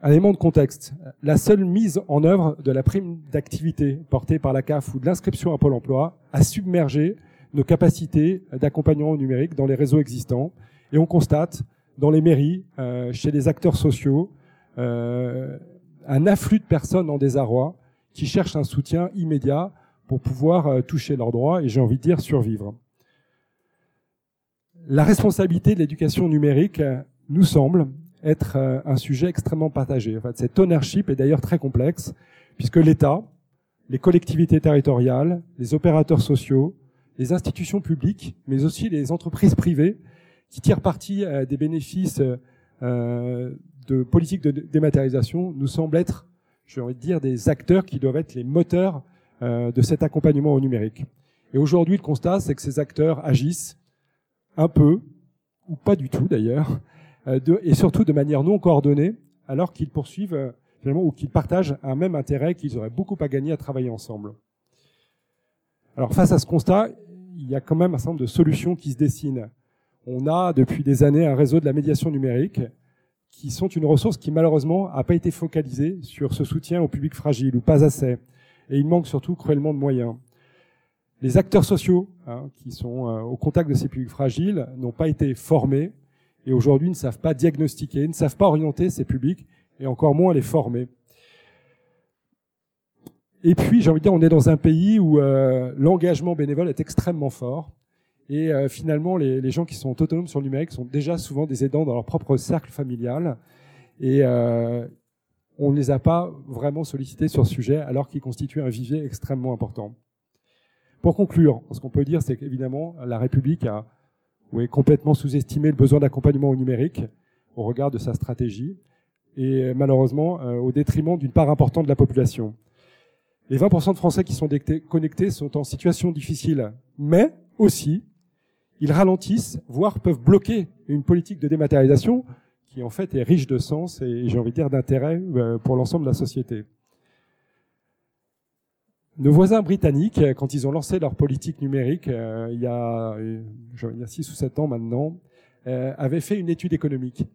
Un élément de contexte. La seule mise en œuvre de la prime d'activité portée par la CAF ou de l'inscription à Pôle emploi a submergé nos capacités d'accompagnement numérique dans les réseaux existants. Et on constate dans les mairies, euh, chez les acteurs sociaux, euh, un afflux de personnes en désarroi qui cherchent un soutien immédiat pour pouvoir euh, toucher leurs droits et j'ai envie de dire survivre. La responsabilité de l'éducation numérique nous semble être euh, un sujet extrêmement partagé. En fait, cet ownership est d'ailleurs très complexe, puisque l'État, les collectivités territoriales, les opérateurs sociaux, les institutions publiques, mais aussi les entreprises privées, qui tirent parti euh, des bénéfices euh, de politiques de dématérialisation, nous semblent être, j'ai envie de dire, des acteurs qui doivent être les moteurs de cet accompagnement au numérique. Et aujourd'hui, le constat, c'est que ces acteurs agissent un peu, ou pas du tout d'ailleurs, euh, et surtout de manière non coordonnée, alors qu'ils poursuivent euh, finalement ou qu'ils partagent un même intérêt, qu'ils auraient beaucoup à gagner à travailler ensemble. Alors face à ce constat, il y a quand même un certain nombre de solutions qui se dessinent. On a depuis des années un réseau de la médiation numérique qui sont une ressource qui malheureusement n'a pas été focalisée sur ce soutien au public fragile ou pas assez. Et il manque surtout cruellement de moyens. Les acteurs sociaux hein, qui sont euh, au contact de ces publics fragiles n'ont pas été formés et aujourd'hui ne savent pas diagnostiquer, ne savent pas orienter ces publics et encore moins les former. Et puis, j'ai envie de dire, on est dans un pays où euh, l'engagement bénévole est extrêmement fort. Et euh, finalement, les, gens qui sont autonomes sur le numérique sont déjà souvent des aidants dans leur propre cercle familial. Et on ne les a pas vraiment sollicités sur ce sujet, alors qu'ils constituent un vivier extrêmement important. Pour conclure, ce qu'on peut dire, c'est qu'évidemment, la République a complètement sous-estimé le besoin d'accompagnement au numérique au regard de sa stratégie, et malheureusement euh, au détriment d'une part importante de la population. Les 20% de Français qui sont connectés sont en situation difficile, mais aussi, ils ralentissent, voire peuvent bloquer une politique de dématérialisation qui en fait est riche de sens et j'ai envie de dire d'intérêt euh, pour l'ensemble de la société. Nos voisins britanniques, quand ils ont lancé leur politique numérique, euh, il y a, euh, je dire 6 ou 7 ans maintenant, euh, avaient fait une étude économique.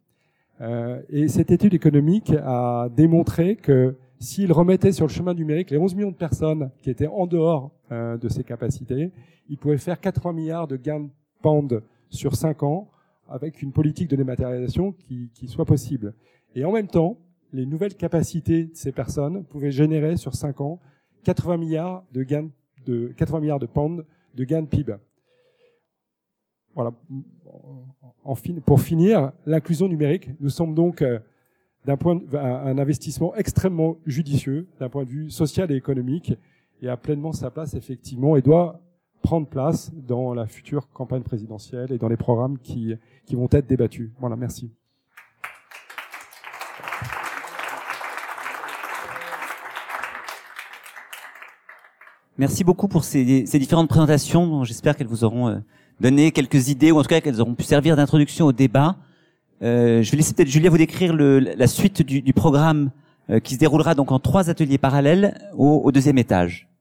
Euh, et cette étude économique a démontré que s'il remettait sur le chemin numérique les 11 millions de personnes qui étaient en dehors euh, de ses capacités, il pouvait faire 80 milliards de gains pente sur 5 ans avec une politique de dématérialisation qui, soit possible. Et en même temps, les nouvelles capacités de ces personnes pouvaient générer sur 5 ans 80 milliards de gains de 80 milliards de pounds de gains de PIB. Voilà. Pour finir, l'inclusion numérique nous semble donc euh, d'un point un investissement extrêmement judicieux d'un point de vue social et économique et a pleinement sa place effectivement et doit prendre place dans la future campagne présidentielle et dans les programmes qui, qui vont être débattus. Voilà, merci. Merci beaucoup pour ces, différentes présentations. J'espère qu'elles vous auront euh, donné quelques idées, ou en tout cas qu'elles auront pu servir d'introduction au débat. Euh, je vais laisser peut-être Julia vous décrire la suite du, programme euh, qui se déroulera donc en trois ateliers parallèles au deuxième étage.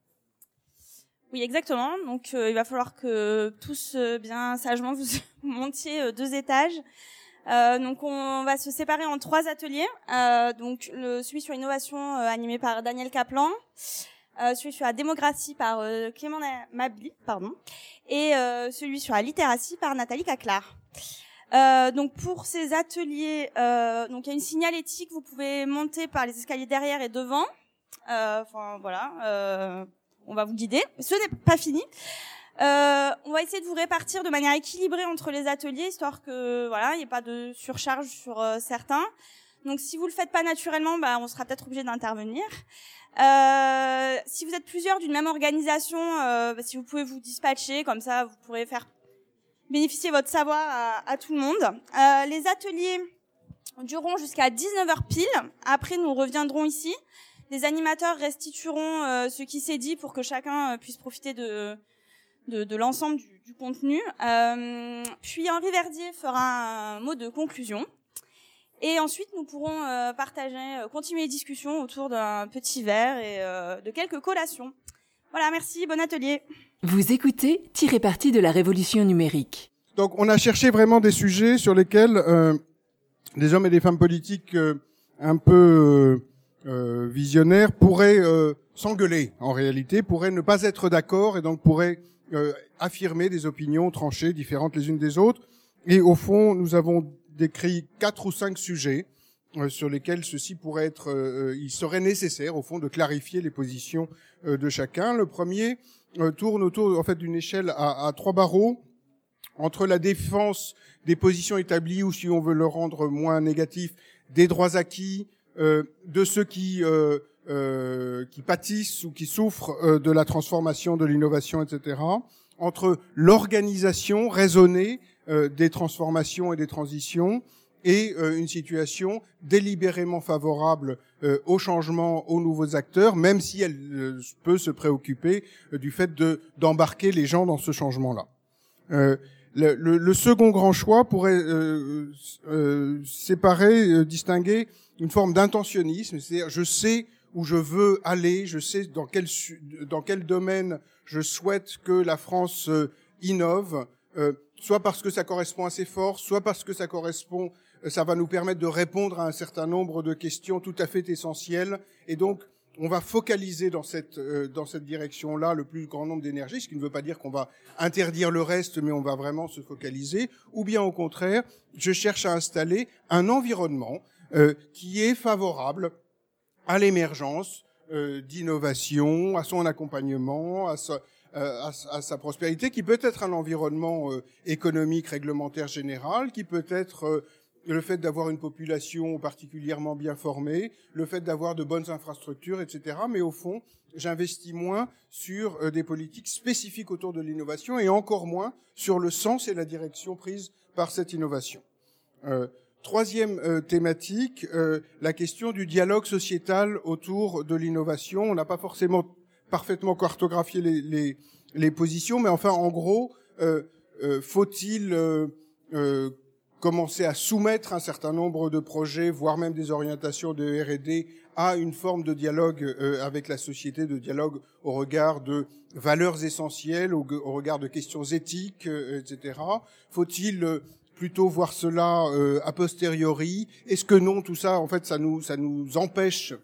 Oui, exactement. Donc, euh, il va falloir que tous euh, bien sagement vous montiez deux étages. donc, on va se séparer en trois ateliers. donc, le, celui sur l'innovation animé par Daniel Kaplan, euh, celui sur la démocratie par euh, Clément Mabli, pardon, et euh, celui sur la littératie par Nathalie Caclar. Euh, donc pour ces ateliers, euh, donc il y a une signalétique, vous pouvez monter par les escaliers derrière et devant. Enfin voilà, on va vous guider. Ce n'est pas fini. on va essayer de vous répartir de manière équilibrée entre les ateliers, histoire que voilà, il n'y ait pas de surcharge sur certains. Donc si vous le faites pas naturellement, bah, on sera peut-être obligé d'intervenir. Euh, si vous êtes plusieurs d'une même organisation, euh, bah, si vous pouvez vous dispatcher, comme ça vous pourrez faire bénéficier votre savoir à, à tout le monde. Euh, les ateliers dureront jusqu'à 19h pile. Après, nous reviendrons ici. Les animateurs restitueront euh, ce qui s'est dit pour que chacun euh, puisse profiter de, de, de l'ensemble du, du, contenu. Euh, puis Henri Verdier fera un mot de conclusion. Et ensuite, nous pourrons euh, partager, euh, continuer les discussions autour d'un petit verre et euh, de quelques collations. Voilà, merci, bon atelier. Vous écoutez Tirer parti de la révolution numérique. Donc, on a cherché vraiment des sujets sur lesquels euh, des hommes et des femmes politiques euh, un peu euh, visionnaires pourraient s'engueuler, en réalité, pourraient ne pas être d'accord et donc pourraient affirmer des opinions tranchées, différentes les unes des autres. Et au fond, nous avons décrit quatre ou cinq sujets euh, sur lesquels ceci pourrait être, euh, euh, il serait nécessaire au fond de clarifier les positions de chacun. Le premier tourne autour en fait d'une échelle à, trois barreaux entre la défense des positions établies ou si on veut le rendre moins négatif, des droits acquis, de ceux qui euh, qui pâtissent ou qui souffrent de la transformation, de l'innovation, etc. Entre l'organisation raisonnée euh, des transformations et des transitions et euh, une situation délibérément favorable euh, au changement, aux nouveaux acteurs, même si elle peut se préoccuper du fait de d'embarquer les gens dans ce changement-là. Le, le, le, second grand choix pourrait séparer, distinguer une forme d'intentionnisme, c'est-à-dire je sais où je veux aller, je sais dans quel dans quel domaine je souhaite que la France innove, euh, soit parce que ça correspond assez fort, soit parce que ça correspond, euh, ça va nous permettre de répondre à un certain nombre de questions tout à fait essentielles. Et donc, on va focaliser dans cette euh, dans cette direction-là le plus grand nombre d'énergie, ce qui ne veut pas dire qu'on va interdire le reste, mais on va vraiment se focaliser. Ou bien au contraire, je cherche à installer un environnement euh, qui est favorable à l'émergence euh, d'innovation, à son accompagnement, à sa, euh, à, sa prospérité, qui peut être un environnement euh, économique réglementaire général, qui peut être euh, le fait d'avoir une population particulièrement bien formée, le fait d'avoir de bonnes infrastructures, etc. Mais au fond, j'investis moins sur des politiques spécifiques autour de l'innovation et encore moins sur le sens et la direction prise par cette innovation. Euh, troisième euh, thématique, euh, la question du dialogue sociétal autour de l'innovation. On n'a pas forcément parfaitement cartographier les, les, les, positions, mais enfin, en gros, euh, euh, faut-il euh, euh commencer à soumettre un certain nombre de projets, voire même des orientations de R&D, à une forme de dialogue euh, avec la société, de dialogue au regard de valeurs essentielles, au, regard de questions éthiques, etc. Faut-il plutôt voir cela a posteriori? Est-ce que non, tout ça, en fait, ça nous, ça nous empêche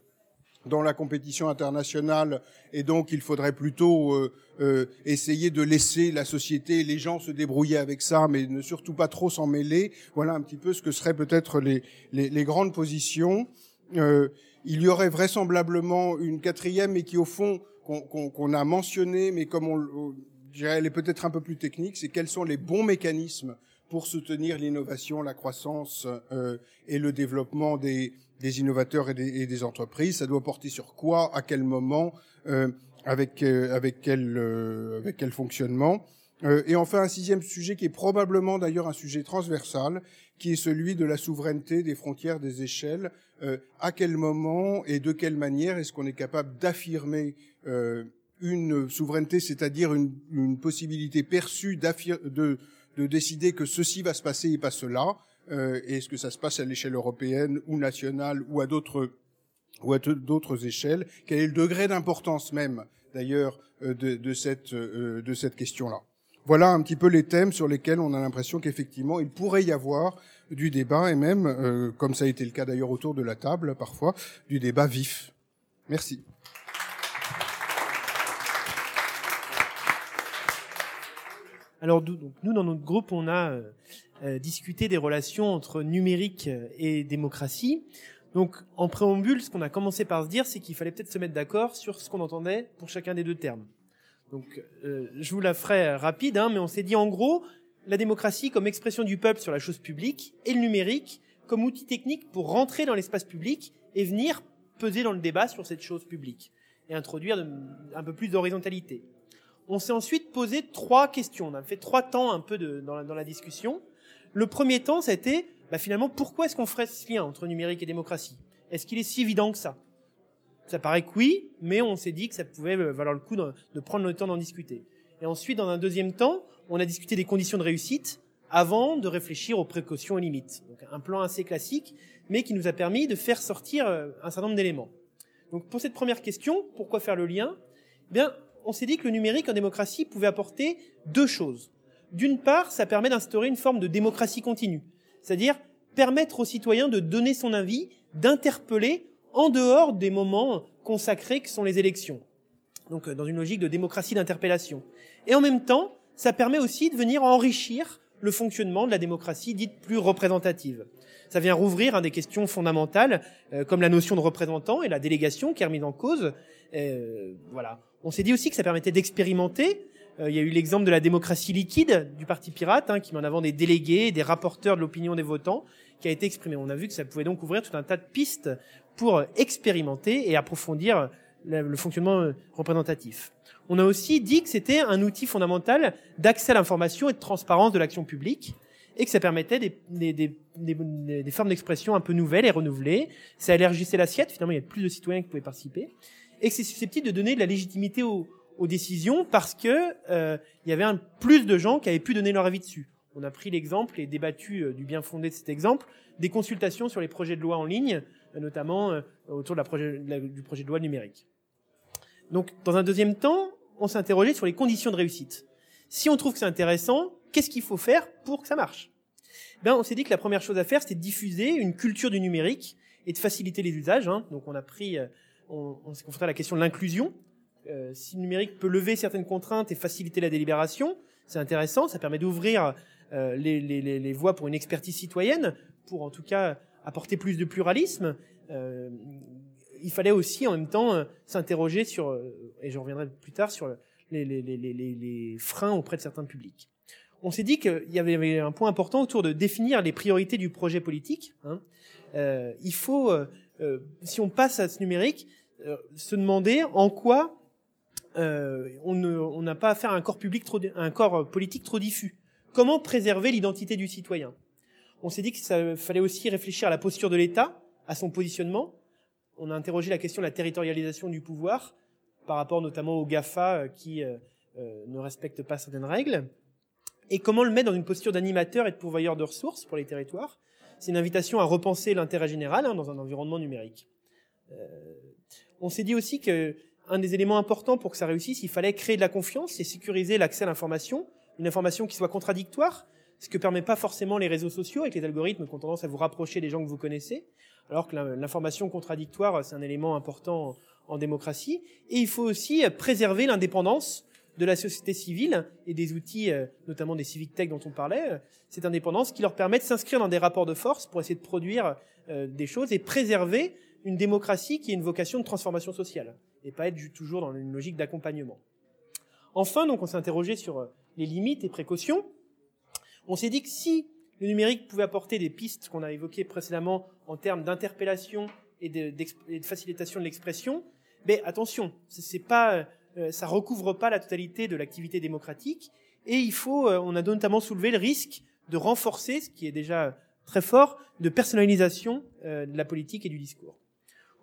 dans la compétition internationale et donc il faudrait plutôt euh, euh, essayer de laisser la société et les gens se débrouiller avec ça, mais ne surtout pas trop s'en mêler. Voilà un petit peu ce que seraient peut-être les, les, les, grandes positions. Euh, il y aurait vraisemblablement une quatrième, et qui au fond qu'on a mentionné, mais comme on, dirait, elle est peut-être un peu plus technique, c'est quels sont les bons mécanismes pour soutenir l'innovation, la croissance euh, et le développement des, des innovateurs et des, et des, entreprises. Ça doit porter sur quoi, à quel moment, euh, avec euh, avec quel euh, avec quel fonctionnement. Euh, et enfin un sixième sujet qui est probablement d'ailleurs un sujet transversal, qui est celui de la souveraineté des frontières des échelles. à quel moment et de quelle manière est-ce qu'on est capable d'affirmer une souveraineté, c'est-à-dire une, une, possibilité perçue de, de décider que ceci va se passer et pas cela, euh, est-ce que ça se passe à l'échelle européenne ou nationale ou à d'autres ou à d'autres échelles? Quel est le degré d'importance même, d'ailleurs, euh, de, cette euh, de cette question-là? Voilà un petit peu les thèmes sur lesquels on a l'impression qu'effectivement il pourrait y avoir du débat et même, euh, comme ça a été le cas d'ailleurs autour de la table parfois, du débat vif. Merci. Alors donc, nous, dans notre groupe, on a euh, euh, discuté des relations entre numérique et démocratie. Donc en préambule, ce qu'on a commencé par se dire, c'est qu'il fallait peut-être se mettre d'accord sur ce qu'on entendait pour chacun des deux termes. Donc euh, je vous la ferai rapide, hein, mais on s'est dit en gros, la démocratie comme expression du peuple sur la chose publique et le numérique comme outil technique pour rentrer dans l'espace public et venir peser dans le débat sur cette chose publique et introduire un peu plus d'horizontalité on s'est ensuite posé trois questions. On a fait trois temps un peu de, dans, la, dans, la, discussion. Le premier temps, ça a été, bah, finalement, pourquoi est-ce qu'on ferait ce lien entre numérique et démocratie? Est-ce qu'il est si évident que ça? Ça paraît que oui, mais on s'est dit que ça pouvait valoir le coup de, de prendre le temps d'en discuter. Et ensuite, dans un deuxième temps, on a discuté des conditions de réussite avant de réfléchir aux précautions et limites. Donc un plan assez classique, mais qui nous a permis de faire sortir euh, un certain nombre d'éléments. Donc pour cette première question, pourquoi faire le lien? Eh Bien, on s'est dit que le numérique en démocratie pouvait apporter deux choses. D'une part, ça permet d'instaurer une forme de démocratie continue, c'est-à-dire permettre aux citoyens de donner son avis, d'interpeller en dehors des moments consacrés que sont les élections. Donc euh, dans une logique de démocratie d'interpellation. Et en même temps, ça permet aussi de venir enrichir le fonctionnement de la démocratie dite plus représentative. Ça vient rouvrir hein, des questions fondamentales euh, comme la notion de représentant et la délégation qui est remise en cause. Euh, voilà. On s'est dit aussi que ça permettait d'expérimenter. Euh, il y a eu l'exemple de la démocratie liquide du Parti pirate, hein, qui met en avant des délégués, des rapporteurs de l'opinion des votants, qui a été exprimé. On a vu que ça pouvait donc ouvrir tout un tas de pistes pour expérimenter et approfondir le, fonctionnement euh, représentatif. On a aussi dit que c'était un outil fondamental d'accès à l'information et de transparence de l'action publique et que ça permettait des, des, des, des formes d'expression un peu nouvelles et renouvelées. Ça élargissait l'assiette, finalement il y a plus de citoyens qui pouvaient participer et que c'est susceptible de donner de la légitimité aux, aux décisions parce que euh, il y avait un plus de gens qui avaient pu donner leur avis dessus. On a pris l'exemple et débattu euh, du bien fondé de cet exemple des consultations sur les projets de loi en ligne, euh, notamment euh, autour de la projet, du projet de loi numérique. Donc, dans un deuxième temps, on s'est interrogé sur les conditions de réussite. Si on trouve que c'est intéressant, qu'est-ce qu'il faut faire pour que ça marche? Ben, on s'est dit que la première chose à faire, c'était de diffuser une culture du numérique et de faciliter les usages. Hein. Donc, on a pris on, s'est confronté à la question de l'inclusion. Euh, si le numérique peut lever certaines contraintes et faciliter la délibération, c'est intéressant, ça permet d'ouvrir euh, les, voies pour une expertise citoyenne, pour en tout cas apporter plus de pluralisme. Euh, il fallait aussi en même temps s'interroger sur, et je reviendrai plus tard, sur les, freins auprès de certains publics. On s'est dit qu'il y avait un point important autour de définir les priorités du projet politique. Hein. Il faut, si on passe à ce numérique, euh, se demander en quoi euh, on n'a pas à faire un corps public trop, un corps politique trop diffus. Comment préserver l'identité du citoyen? On s'est dit que ça fallait aussi réfléchir à la posture de l'État, à son positionnement. On a interrogé la question de la territorialisation du pouvoir par rapport notamment aux Gafa euh, qui euh, ne respectent pas certaines règles. Et comment le mettre dans une posture d'animateur et de pourvoyeur de ressources pour les territoires? C'est une invitation à repenser l'intérêt général hein, dans un environnement numérique. Euh, on s'est dit aussi que un des éléments importants pour que ça réussisse, il fallait créer de la confiance et sécuriser l'accès à l'information, une information qui soit contradictoire, ce que permet pas forcément les réseaux sociaux avec les algorithmes qui ont tendance à vous rapprocher des gens que vous connaissez. alors que l'information contradictoire, c'est un élément important en démocratie. Et il faut aussi préserver l'indépendance de la société civile et des outils, euh, notamment des civic tech dont on parlait, cette indépendance qui leur permet de s'inscrire dans des rapports de force pour essayer de produire euh, des choses et préserver une démocratie qui a une vocation de transformation sociale et pas être toujours dans une logique d'accompagnement. Enfin, donc, on s'est interrogé sur euh, les limites et précautions. On s'est dit que si le numérique pouvait apporter des pistes qu'on a évoquées précédemment en termes d'interpellation et de, de, facilitation de l'expression, mais attention, c'est pas, euh, ça recouvre pas la totalité de l'activité démocratique. Et il faut, euh, on a notamment soulevé le risque de renforcer, ce qui est déjà très fort, de personnalisation euh, de la politique et du discours.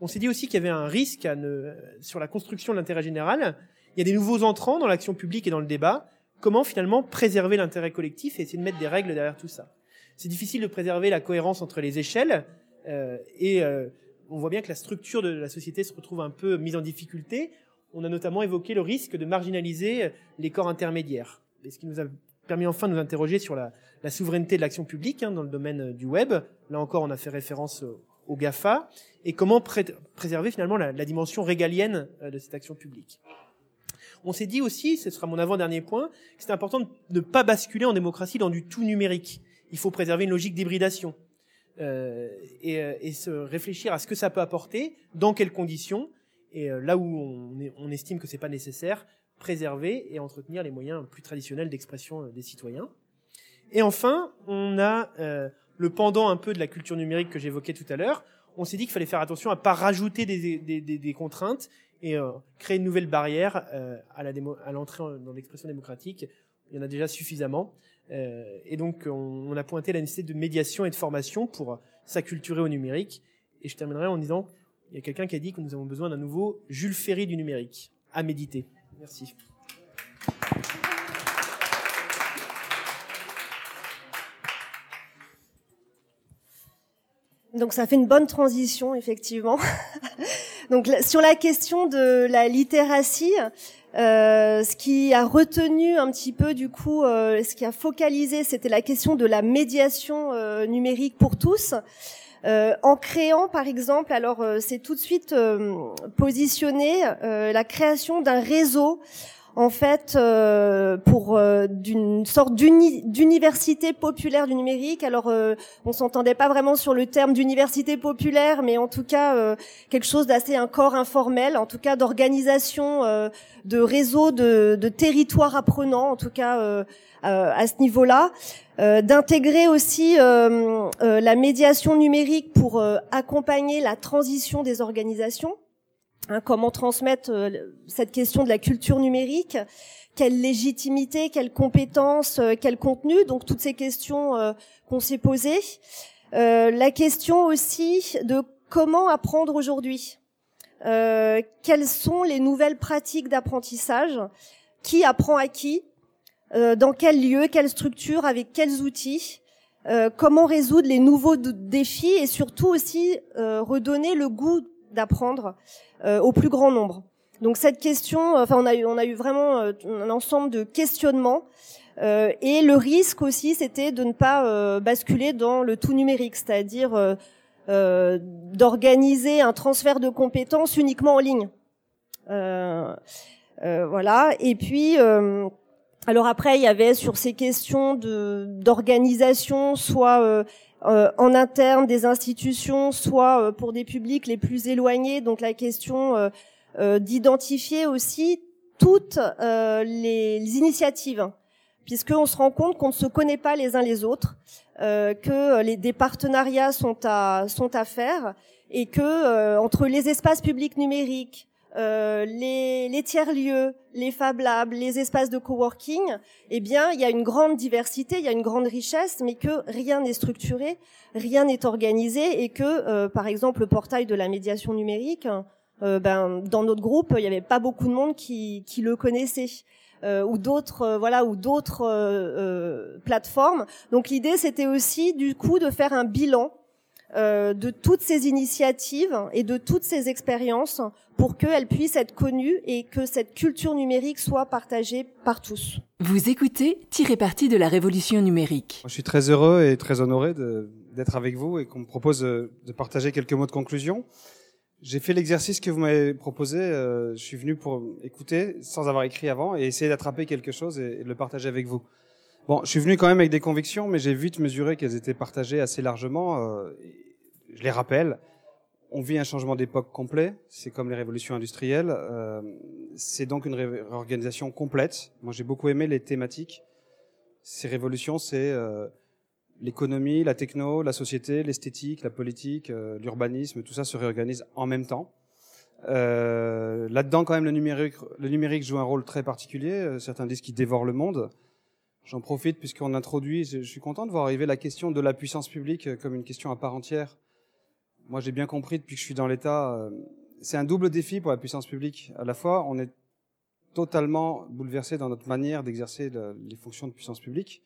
On s'est dit aussi qu'il y avait un risque à ne, sur la construction de l'intérêt général. Il y a des nouveaux entrants dans l'action publique et dans le débat. Comment finalement préserver l'intérêt collectif et essayer de mettre des règles derrière tout ça? C'est difficile de préserver la cohérence entre les échelles euh, et euh, on voit bien que la structure de la société se retrouve un peu mise en difficulté. On a notamment évoqué le risque de marginaliser les corps intermédiaires. Et ce qui nous a permis enfin de nous interroger sur la, souveraineté de l'action publique hein, dans le domaine du web. Là encore, on a fait référence au GAFA. Et comment préserver finalement la, dimension régalienne euh, de cette action publique. On s'est dit aussi, ce sera mon avant-dernier point, que c'est important de ne pas basculer en démocratie dans du tout numérique. Il faut préserver une logique d'hybridation euh, et, euh, et, se réfléchir à ce que ça peut apporter, dans quelles conditions, et euh, là où on, est, on estime que c'est pas nécessaire, préserver et entretenir les moyens plus traditionnels d'expression des citoyens. Et enfin, on a euh, le pendant un peu de la culture numérique que j'évoquais tout à l'heure. On s'est dit qu'il fallait faire attention à pas rajouter des, des, des, contraintes et euh, créer une nouvelle barrière euh, à l'entrée dans l'expression démocratique. Il y en a déjà suffisamment. Euh, et donc, on, on, a pointé la nécessité de médiation et de formation pour s'acculturer au numérique. Et je terminerai en disant, il y a quelqu'un qui a dit que nous avons besoin d'un nouveau Jules Ferry du numérique. À méditer. Merci. Donc ça fait une bonne transition, effectivement. Donc sur la question de la littératie, euh, ce qui a retenu un petit peu du coup, euh, ce qui a focalisé, c'était la question de la médiation euh, numérique pour tous. Euh, en créant, par exemple, alors euh, c'est tout de suite positionné la création d'un réseau en fait euh, pour euh, d'une sorte d'université populaire du numérique. Alors euh, on s'entendait pas vraiment sur le terme d'université populaire, mais en tout cas euh, quelque chose d'assez un corps informel, en tout cas d'organisation, de réseau, de, de territoire apprenant, en tout cas à ce niveau-là. d'intégrer aussi la médiation numérique pour accompagner la transition des organisations Hein, comment transmettre euh, cette question de la culture numérique Quelle légitimité, quelles compétences, euh, quel contenu Donc toutes ces questions euh, qu'on s'est posées. la question aussi de comment apprendre aujourd'hui. quelles sont les nouvelles pratiques d'apprentissage? Qui apprend à qui? Dans quel lieu Quelle structure Avec quels outils? Comment résoudre les nouveaux défis et surtout aussi redonner le goût d'apprendre? Au plus grand nombre. Donc cette question, euh, enfin on a eu, on a eu vraiment euh, un ensemble de questionnements. Euh, et le risque aussi, c'était de ne pas euh, basculer dans le tout numérique, c'est-à-dire euh, d'organiser un transfert de compétences uniquement en ligne. voilà. Et puis, alors après, il y avait sur ces questions de d'organisation, soit euh, en interne des institutions, soit euh, pour des publics les plus éloignés. Donc la question euh, d'identifier aussi toutes les, initiatives, puisqu'on se rend compte qu'on ne se connaît pas les uns les autres, que les, des partenariats sont à, sont à faire, et que entre les espaces publics numériques, euh, les, les tiers-lieux, les Fab Labs, les espaces de coworking, eh bien, il y a une grande diversité, il y a une grande richesse, mais que rien n'est structuré, rien n'est organisé, et que, euh, par exemple, le portail de la médiation numérique, euh, ben, dans notre groupe, il n'y avait pas beaucoup de monde qui, qui le connaissait. Euh, ou d'autres voilà ou d'autres plateformes donc l'idée c'était aussi du coup de faire un bilan euh, de toutes ces initiatives et de toutes ces expériences pour qu'elles puissent être connues et que cette culture numérique soit partagée par tous. Vous écoutez Tirer parti de la révolution numérique. Je suis très heureux et très honoré d'être avec vous et qu'on me propose de, de partager quelques mots de conclusion. J'ai fait l'exercice que vous m'avez proposé. Euh, je suis venu pour écouter sans avoir écrit avant et essayer d'attraper quelque chose et, et, le partager avec vous. Bon, je suis venu quand même avec des convictions, mais j'ai vite mesuré qu'elles étaient partagées assez largement. Euh, je les rappelle. On vit un changement d'époque complet. C'est comme les révolutions industrielles. Euh, c'est donc une réorganisation complète. Moi, j'ai beaucoup aimé les thématiques. Ces révolutions, c'est euh, l'économie, la techno, la société, l'esthétique, la politique, l'urbanisme, tout ça se réorganise en même temps. Là-dedans, quand même, le numérique, le numérique joue un rôle très particulier. Certains disent qu'il dévore le monde. J'en profite puisqu'on introduit, je, suis content de voir arriver la question de la puissance publique euh, comme une question à part entière. Moi, j'ai bien compris depuis que je suis dans l'État, euh, c'est un double défi pour la puissance publique. À la fois, on est totalement bouleversé dans notre manière d'exercer les fonctions de puissance publique.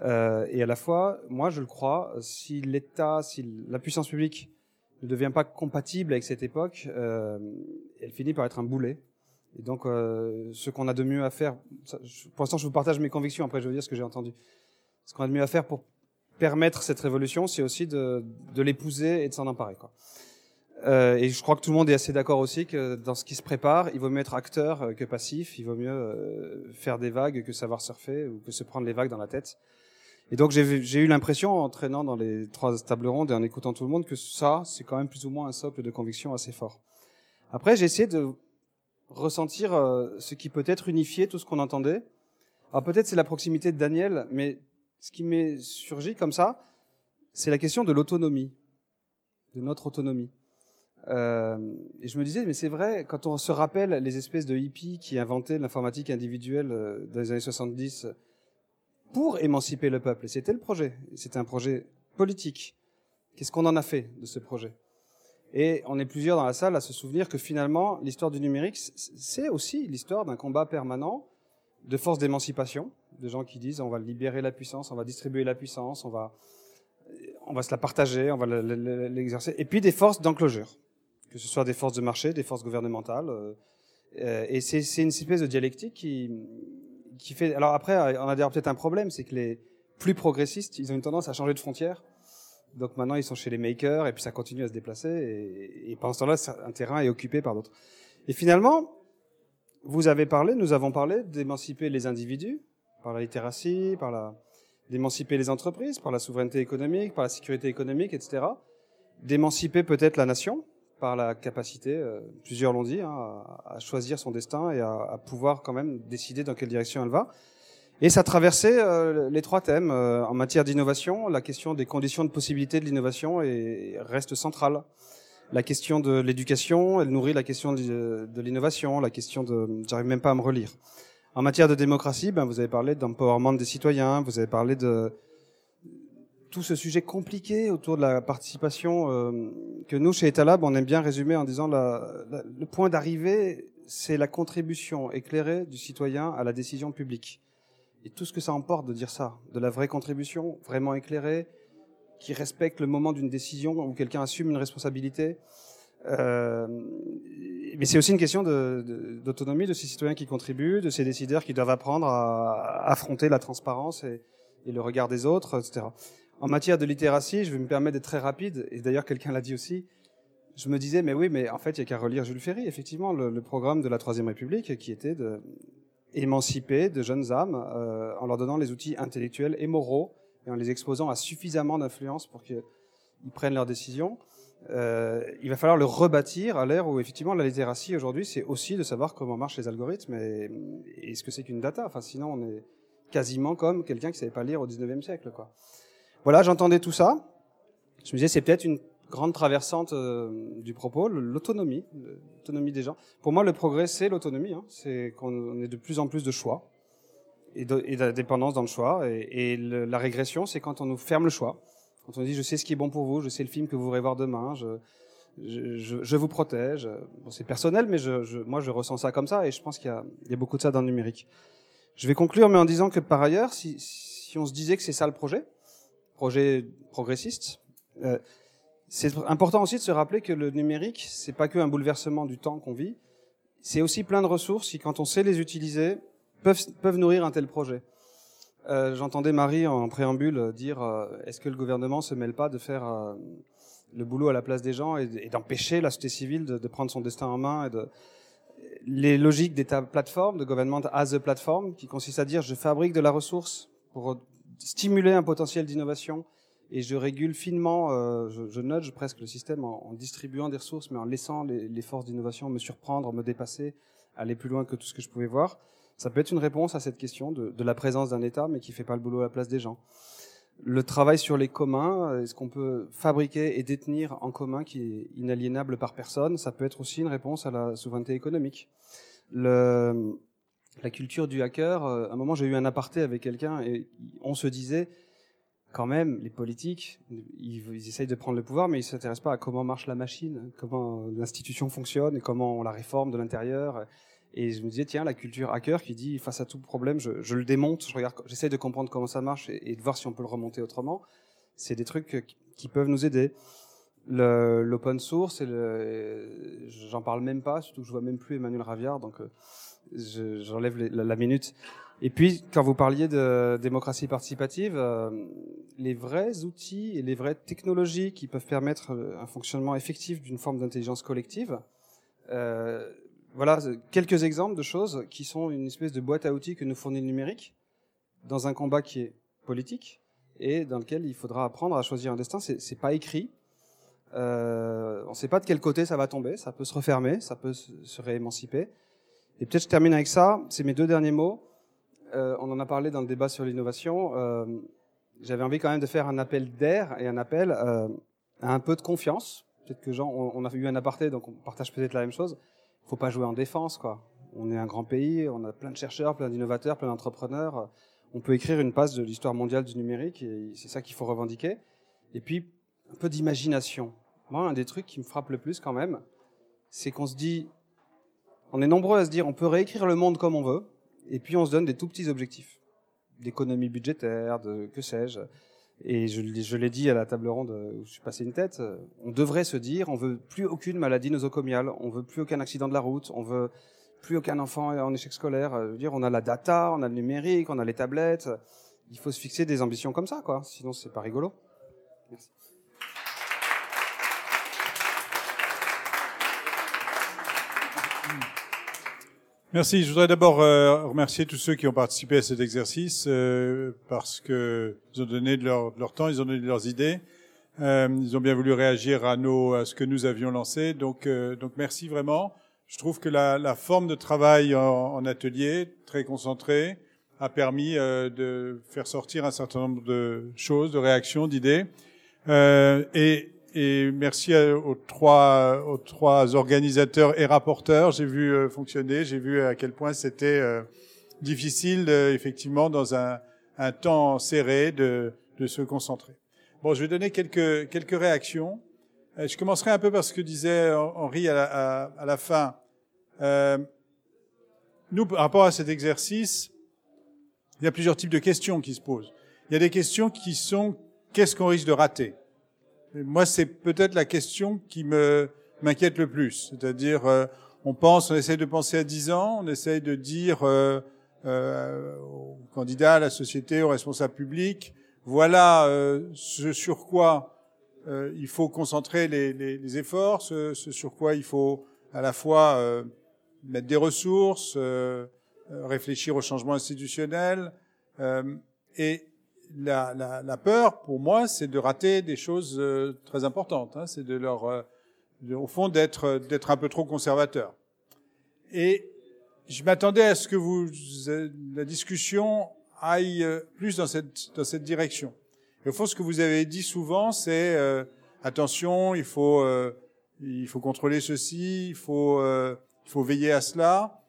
Euh, et à la fois, moi je le crois, si l'État, si la puissance publique ne devient pas compatible avec cette époque, elle finit par être un boulet. Et donc, euh, ce qu'on a de mieux à faire, pour l'instant je vous partage mes convictions, après je vais vous dire ce que j'ai entendu. Ce qu'on a de mieux à faire pour permettre cette révolution, c'est aussi de, de l'épouser et de s'en emparer. Quoi. Euh, et je crois que tout le monde est assez d'accord aussi que dans ce qui se prépare, il vaut mieux être acteur que passif, il vaut mieux euh, faire des vagues que savoir surfer ou que se prendre les vagues dans la tête. Et donc j'ai eu l'impression, en traînant dans les trois tables rondes et en écoutant tout le monde, que ça, c'est quand même plus ou moins un socle de conviction assez fort. Après, j'ai essayé de ressentir euh, ce qui peut être unifié tout ce qu'on entendait. Alors peut-être c'est la proximité de Daniel, mais ce qui m'est surgi comme ça, c'est la question de l'autonomie, de notre autonomie. Euh, et je me disais, mais c'est vrai, quand on se rappelle les espèces de hippies qui inventaient l'informatique individuelle euh, dans les années 70 pour émanciper le peuple. C'était le projet. C'était un projet politique. Qu'est-ce qu'on en a fait de ce projet? Et on est plusieurs dans la salle à se souvenir que finalement, l'histoire du numérique, c'est aussi l'histoire d'un combat permanent de forces d'émancipation, de gens qui disent on va libérer la puissance, on va distribuer la puissance, on va, on va se la partager, on va l'exercer, et puis des forces d'enclosure, que ce soit des forces de marché, des forces gouvernementales. Euh, et c'est une espèce de dialectique qui, qui fait. Alors après, on a d'ailleurs peut-être un problème, c'est que les plus progressistes, ils ont une tendance à changer de frontière. Donc maintenant, ils sont chez les makers, et puis ça continue à se déplacer, et, pendant ce temps-là, un terrain est occupé par d'autres. Et finalement, vous avez parlé, nous avons parlé d'émanciper les individus par la littératie, par la d'émanciper les entreprises, par la souveraineté économique, par la sécurité économique, etc. D'émanciper peut-être la nation par la capacité, euh, plusieurs l'ont dit, hein, à, choisir son destin et à, pouvoir quand même décider dans quelle direction elle va. Et ça traversait euh, les trois thèmes. Euh, en matière d'innovation, la question des conditions de possibilité de l'innovation reste centrale. La question de l'éducation, elle nourrit la question de, l'innovation, la question de... J'arrive même pas à me relire. En matière de démocratie, ben, vous avez parlé d'empowerment des citoyens, vous avez parlé de tout ce sujet compliqué autour de la participation euh, que nous, chez Etalab, on aime bien résumer en disant la, le point d'arrivée, c'est la contribution éclairée du citoyen à la décision publique. Et tout ce que ça emporte de dire ça, de la vraie contribution, vraiment éclairée, qui respecte le moment d'une décision où quelqu'un assume une responsabilité. Euh, mais c'est aussi une question d'autonomie de, ces citoyens qui contribuent, de ces décideurs qui doivent apprendre à, affronter la transparence et, le regard des autres, etc. En matière de littératie, je vais me permettre d'être très rapide, et d'ailleurs quelqu'un l'a dit aussi, je me disais, mais oui, mais en fait, il n'y a qu'à relire Jules Ferry, effectivement, le, programme de la Troisième République, qui était de émanciper de jeunes âmes euh, en leur donnant les outils intellectuels et moraux, et en les exposant à suffisamment d'influence pour qu'ils prennent leurs décisions. Euh, il va falloir le rebâtir à l'ère où effectivement la littératie aujourd'hui c'est aussi de savoir comment marchent les algorithmes et, et ce que c'est qu'une data? Enfin sinon on est quasiment comme quelqu'un qui savait pas lire au 19e siècle quoi. Voilà, j'entendais tout ça. Je me disais, c'est peut-être une grande traversante euh, du propos, l'autonomie, l'autonomie des gens. Pour moi, le progrès, c'est l'autonomie. Hein. C'est qu'on ait de plus en plus de choix et d'indépendance dans le choix. Et, et la régression, c'est quand on nous ferme le choix. Quand on dit, je sais ce qui est bon pour vous, je sais le film que vous voudrez voir demain, je, je, je, je vous protège. Bon, c'est personnel, mais je, moi, je ressens ça comme ça, et je pense qu'il y, y, a beaucoup de ça dans le numérique. Je vais conclure, mais en disant que par ailleurs, si, si on se disait que c'est ça le projet, projet progressiste, euh, C'est important aussi de se rappeler que le numérique, c'est pas que un bouleversement du temps qu'on vit, c'est aussi plein de ressources qui, quand on sait les utiliser, peuvent, peuvent nourrir un tel projet. Euh, J'entendais Marie en préambule dire euh, est-ce que le gouvernement se mêle pas de faire euh, le boulot à la place des gens et, d'empêcher la société civile de, de, prendre son destin en main et de les logiques d'État plateforme, de government as a platform, qui consiste à dire je fabrique de la ressource pour stimuler un potentiel d'innovation et je régule finement, euh, je, je, nudge presque le système en, distribuant des ressources, mais en laissant les, forces d'innovation me surprendre, me dépasser, aller plus loin que tout ce que je pouvais voir. Ça peut être une réponse à cette question de, la présence d'un État, mais qui fait pas le boulot à la place des gens. Le travail sur les communs, est-ce qu'on peut fabriquer et détenir en commun qui est inaliénable par personne? Ça peut être aussi une réponse à la souveraineté économique. La culture du hacker, euh, à un moment j'ai eu un aparté avec quelqu'un et on se disait, quand même, les politiques, ils, essayent de prendre le pouvoir, mais ils s'intéressent pas à comment marche la machine, comment l'institution fonctionne et comment on la réforme de l'intérieur. Et je me disais, tiens, la culture hacker qui dit, face à tout problème, je, le démonte, je de comprendre comment ça marche et, de voir si on peut le remonter autrement. C'est des trucs qui, peuvent nous aider. L'open source, j'en parle même pas, surtout que je vois même plus Emmanuel Raviard, donc j'enlève la, la minute. Et puis, quand vous parliez de démocratie participative, euh, les vrais outils et les vraies technologies qui peuvent permettre euh, un fonctionnement effectif d'une forme d'intelligence collective, euh, voilà quelques exemples de choses qui sont une espèce de boîte à outils que nous fournit le numérique dans un combat qui est politique et dans lequel il faudra apprendre à choisir un destin. C'est pas écrit. Euh, on ne sait pas de quel côté ça va tomber. Ça peut se refermer, ça peut se réémanciper. Et peut-être je termine avec ça. C'est mes deux derniers mots euh, on en a parlé dans le débat sur l'innovation. Euh, J'avais envie quand même de faire un appel d'air et un appel euh, à un peu de confiance. Peut-être que Jean, on, a eu un aparté, donc on partage peut-être la même chose. Il faut pas jouer en défense, quoi. On est un grand pays, on a plein de chercheurs, plein d'innovateurs, plein d'entrepreneurs. On peut écrire une page de l'histoire mondiale du numérique et c'est ça qu'il faut revendiquer. Et puis un peu d'imagination. Moi, un des trucs qui me frappe le plus quand même, c'est qu'on se dit, on est nombreux à se dire, on peut réécrire le monde comme on veut et puis on se donne des tout petits objectifs, d'économie budgétaire, de que sais-je. Et je, l'ai dit à la table ronde où je suis passé une tête, on devrait se dire, on veut plus aucune maladie nosocomiale, on veut plus aucun accident de la route, on veut plus aucun enfant en échec scolaire. Je veux dire, on a la data, on a le numérique, on a les tablettes. Il faut se fixer des ambitions comme ça, quoi. Sinon, c'est pas rigolo. Merci. Merci. Je voudrais d'abord euh, remercier tous ceux qui ont participé à cet exercice euh, parce que ils ont donné de leur, de leur, temps, ils ont donné de leurs idées, euh, ils ont bien voulu réagir à nos à ce que nous avions lancé. Donc donc merci vraiment. Je trouve que la, la forme de travail en, en, atelier très concentré a permis de faire sortir un certain nombre de choses, de réactions, d'idées. et et merci aux trois, aux trois organisateurs et rapporteurs. J'ai vu euh, fonctionner, j'ai vu à quel point c'était euh, difficile, euh, effectivement, dans un, temps serré, de, se concentrer. Bon, je vais donner quelques, quelques réactions. Je commencerai un peu par ce que disait Henri à la, fin. Nous, par rapport à cet exercice, il y a plusieurs types de questions qui se posent. Il y a des questions qui sont qu'est-ce qu'on risque de rater? Moi, c'est peut-être la question qui me m'inquiète le plus. C'est-à-dire, euh, on pense, on essaye de penser à 10 ans, on essaye de dire euh, euh, aux candidats, à la société, aux responsables publics, voilà euh, ce sur quoi euh, il faut concentrer les, les, les efforts, ce, ce, sur quoi il faut à la fois euh, mettre des ressources, réfléchir au changement institutionnel, et la, la, la, peur, pour moi, c'est de rater des choses euh, très importantes. Hein, c'est de leur, euh, au fond, d'être d'être un peu trop conservateur. Et je m'attendais à ce que vous, la discussion aille euh, plus dans cette dans cette direction. Et au fond, ce que vous avez dit souvent, c'est euh, attention, il faut il faut contrôler ceci, il faut il faut veiller à cela.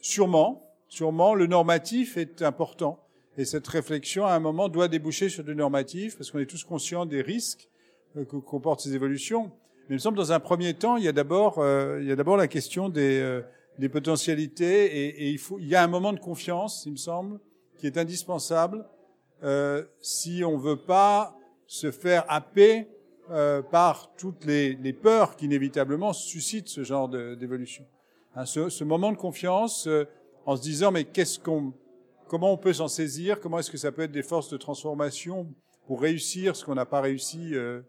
sûrement, sûrement, le normatif est important et cette réflexion, à un moment, doit déboucher sur du normatif, parce qu'on est tous conscients des risques euh, que comportent ces évolutions. Mais il me semble, dans un premier temps, il y a d'abord, euh, il y a d'abord la question des, euh, des potentialités, et, et, il faut, il y a un moment de confiance, il me semble, qui est indispensable euh, si on veut pas se faire happer euh, par toutes les, les peurs qu'inévitablement suscitent ce genre d'évolution. Hein, ce, ce, moment de confiance euh, en se disant mais qu'est-ce qu'on, comment on peut s'en saisir, comment est-ce que ça peut être des forces de transformation pour réussir ce qu'on n'a pas réussi euh,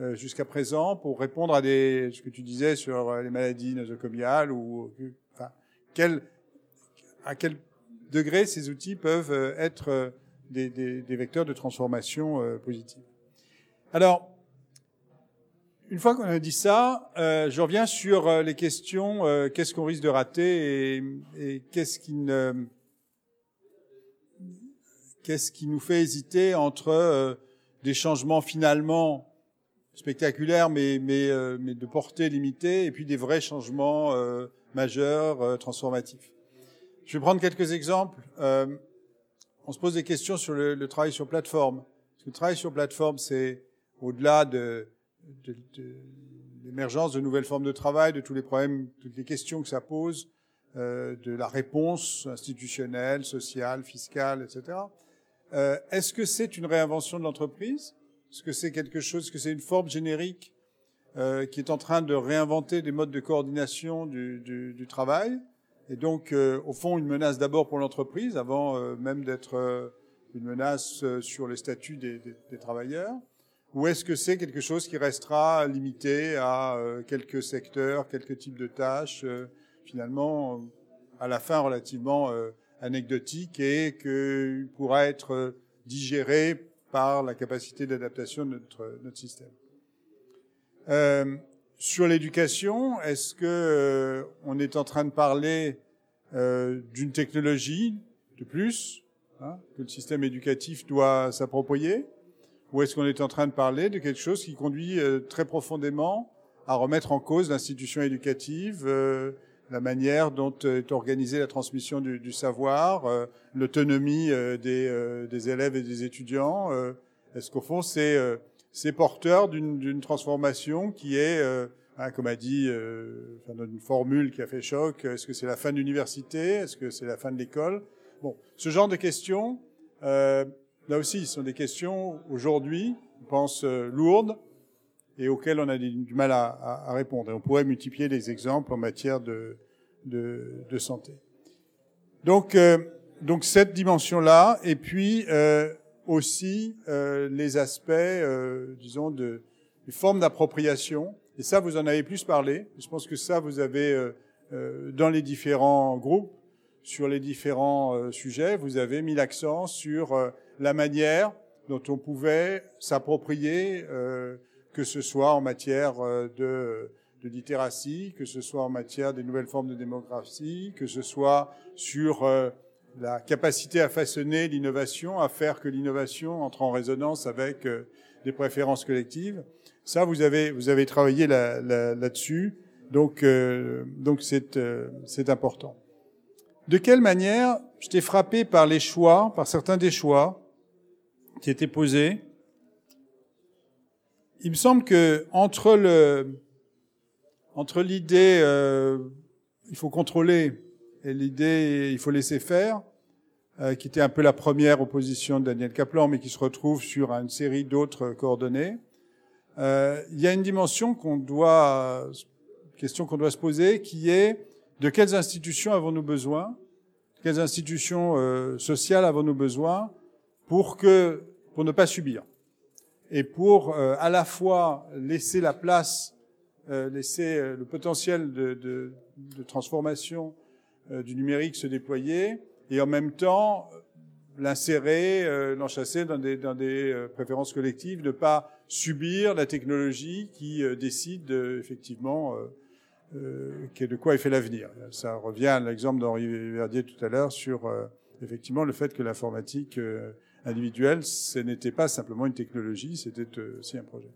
euh jusqu'à présent, pour répondre à des, ce que tu disais sur les maladies nosocomiales ou enfin, quel, à quel degré ces outils peuvent être des, des, des vecteurs de transformation positive. Alors, une fois qu'on a dit ça, euh, je reviens sur euh, les questions euh, qu'est-ce qu'on risque de rater et, et qu'est-ce qui ne qu'est-ce qui nous fait hésiter entre euh, des changements finalement spectaculaires mais mais mais de portée limitée et puis des vrais changements majeurs transformatifs. Je vais prendre quelques exemples. on se pose des questions sur le, le travail sur plateforme. Le travail sur plateforme, c'est au-delà de de, de l'émergence de nouvelles formes de travail, de tous les problèmes, toutes les questions que ça pose, euh, de la réponse institutionnelle, sociale, fiscale, etc. Euh, Est-ce que c'est une réinvention de l'entreprise? Est-ce que c'est quelque chose, que c'est une forme générique euh, qui est en train de réinventer des modes de coordination du, du, du travail? Et donc euh, au fond une menace d'abord pour l'entreprise avant euh, même d'être euh, une menace sur les statuts des, des, des travailleurs? Ou est-ce que c'est quelque chose qui restera limité à euh, quelques secteurs, quelques types de tâches, euh, finalement, euh, à la fin relativement anecdotique et que pourra être digéré par la capacité d'adaptation de notre, notre système. Euh, sur l'éducation, est-ce que euh, on est en train de parler euh, d'une technologie de plus hein, que le système éducatif doit s'approprier ou est-ce qu'on est en train de parler de quelque chose qui conduit euh, très profondément à remettre en cause l'institution éducative, euh, la manière dont est organisée la transmission du, du savoir, euh, l'autonomie des, des, élèves et des étudiants Est-ce qu'au fond, c'est c'est porteur d'une transformation qui est, hein, comme a dit, une formule qui a fait choc, est-ce que c'est la fin de l'université Est-ce que c'est la fin de l'école? Bon, ce genre de questions, euh, Là aussi, sont des questions aujourd'hui, je pense, euh, lourdes et auxquelles on a du mal à, à, répondre. Et on pourrait multiplier les exemples en matière de, de, de santé. Donc, euh, donc cette dimension-là, et puis euh, aussi euh, les aspects, euh, disons, de, de formes d'appropriation. Et ça, vous en avez plus parlé. Je pense que ça, vous avez dans les différents groupes, sur les différents sujets, vous avez mis l'accent sur la manière dont on pouvait s'approprier, euh, que ce soit en matière euh, de, littératie, que ce soit en matière des nouvelles formes de démocratie, que ce soit sur euh, la capacité à façonner l'innovation, à faire que l'innovation entre en résonance avec euh, des préférences collectives. Ça, vous avez vous avez travaillé là-dessus, là, donc donc c'est important. De quelle manière j'étais frappé par les choix, par certains des choix qui était posé. Il me semble que entre le entre l'idée euh, il faut contrôler et l'idée il faut laisser faire, euh, qui était un peu la première opposition de Daniel Kaplan, mais qui se retrouve sur une série d'autres coordonnées, euh, il y a une dimension qu'on doit question qu'on doit se poser, qui est de quelles institutions avons-nous besoin, quelles institutions euh, sociales avons-nous besoin pour que pour ne pas subir et pour euh, à la fois laisser la place, euh, laisser euh, le potentiel de, de, de transformation euh, du numérique se déployer et en même temps l'insérer, euh, l'enchasser dans des, dans des préférences collectives, ne pas subir la technologie qui décide effectivement de quoi est fait l'avenir. Ça revient à l'exemple d'Henri Verdier tout à l'heure sur effectivement le fait que l'informatique individuelle, ce n'était pas simplement une technologie, c'était euh, aussi un projet.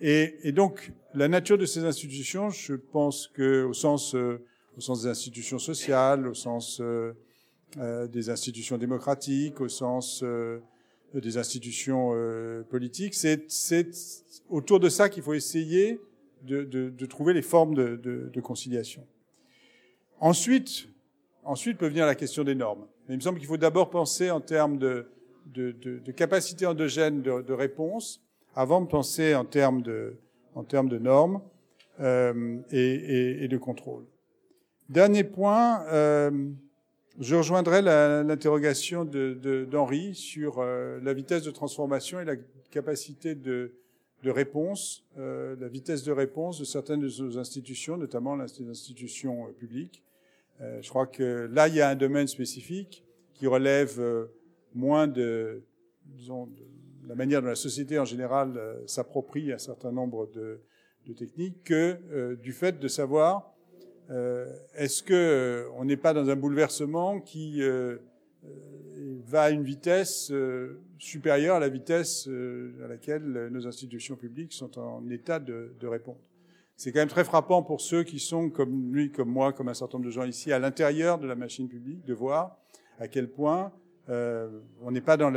Et, et, donc, la nature de ces institutions, je pense que au sens, euh, au sens des institutions sociales, au sens euh, euh des institutions démocratiques, au sens euh, des institutions politiques, c'est autour de ça qu'il faut essayer de, de, de, trouver les formes de, de conciliation. Ensuite, ensuite peut venir la question des normes. Mais il me semble qu'il faut d'abord penser en termes de, de, de, de capacité endogène de, de, réponse avant de penser en termes de, en termes de normes euh, et, et, et, de contrôle. Dernier point, euh, je rejoindrai l'interrogation d'Henri sur euh, la vitesse de transformation et la capacité de, de réponse, euh, la vitesse de réponse de certaines de nos institutions, notamment les institutions euh, publiques. Euh, je crois que là, il y a un domaine spécifique qui relève euh, moins de, disons, de la manière dont la société en général euh, s'approprie un certain nombre de, de techniques que euh, du fait de savoir est-ce que on n'est pas dans un bouleversement qui va à une vitesse supérieure à la vitesse à laquelle nos institutions publiques sont en état de, de répondre. C'est quand même très frappant pour ceux qui sont, comme lui, comme moi, comme un certain nombre de gens ici, à l'intérieur de la machine publique, de voir à quel point euh, on n'est pas dans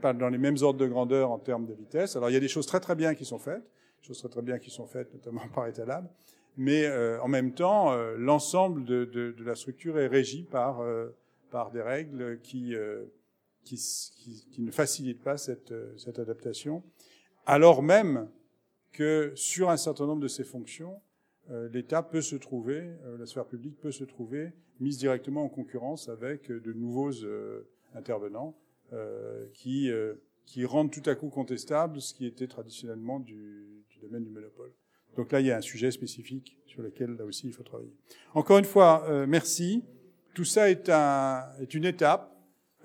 pas dans les mêmes ordres de grandeur en termes de vitesse. Alors il y a des choses très très bien qui sont faites, choses très très bien qui sont faites, notamment par Etalab, mais euh, en même temps, euh, l'ensemble de, de, de, la structure est régi par euh, par des règles qui, euh, qui, qui, qui ne facilitent pas cette, cette adaptation, alors même que sur un certain nombre de ces fonctions, l'État peut se trouver, la sphère publique peut se trouver mise directement en concurrence avec de nouveaux intervenants euh, qui, euh, qui rendent tout à coup contestable ce qui était traditionnellement du, du, domaine du monopole. Donc là, il y a un sujet spécifique sur lequel, là aussi, il faut travailler. Encore une fois, euh, merci. Tout ça est, un, est une étape.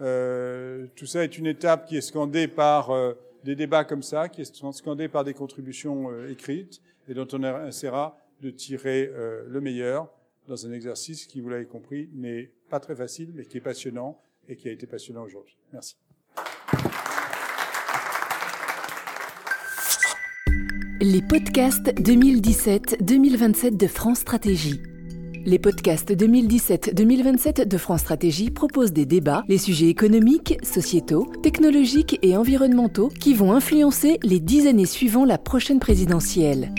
Euh, tout ça est une étape qui est scandée par euh, des débats comme ça, qui est scandée par des contributions euh, écrites et dont on essaiera de tirer le meilleur dans un exercice qui, vous l'avez compris, n'est pas très facile, mais qui est passionnant et qui a été passionnant aujourd'hui. Merci. Les podcasts 2017-2027 de France Stratégie. Les podcasts 2017-2027 de France Stratégie proposent des débats, les sujets économiques, sociétaux, technologiques et environnementaux qui vont influencer les dix années suivant la prochaine présidentielle.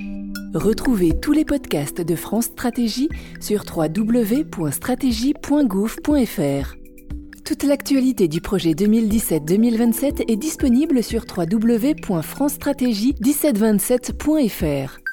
Retrouvez tous les podcasts de France Stratégie sur www.stratégie.gouv.fr. Toute l'actualité du projet 2017-2027 est disponible sur www.francestratégie1727.fr.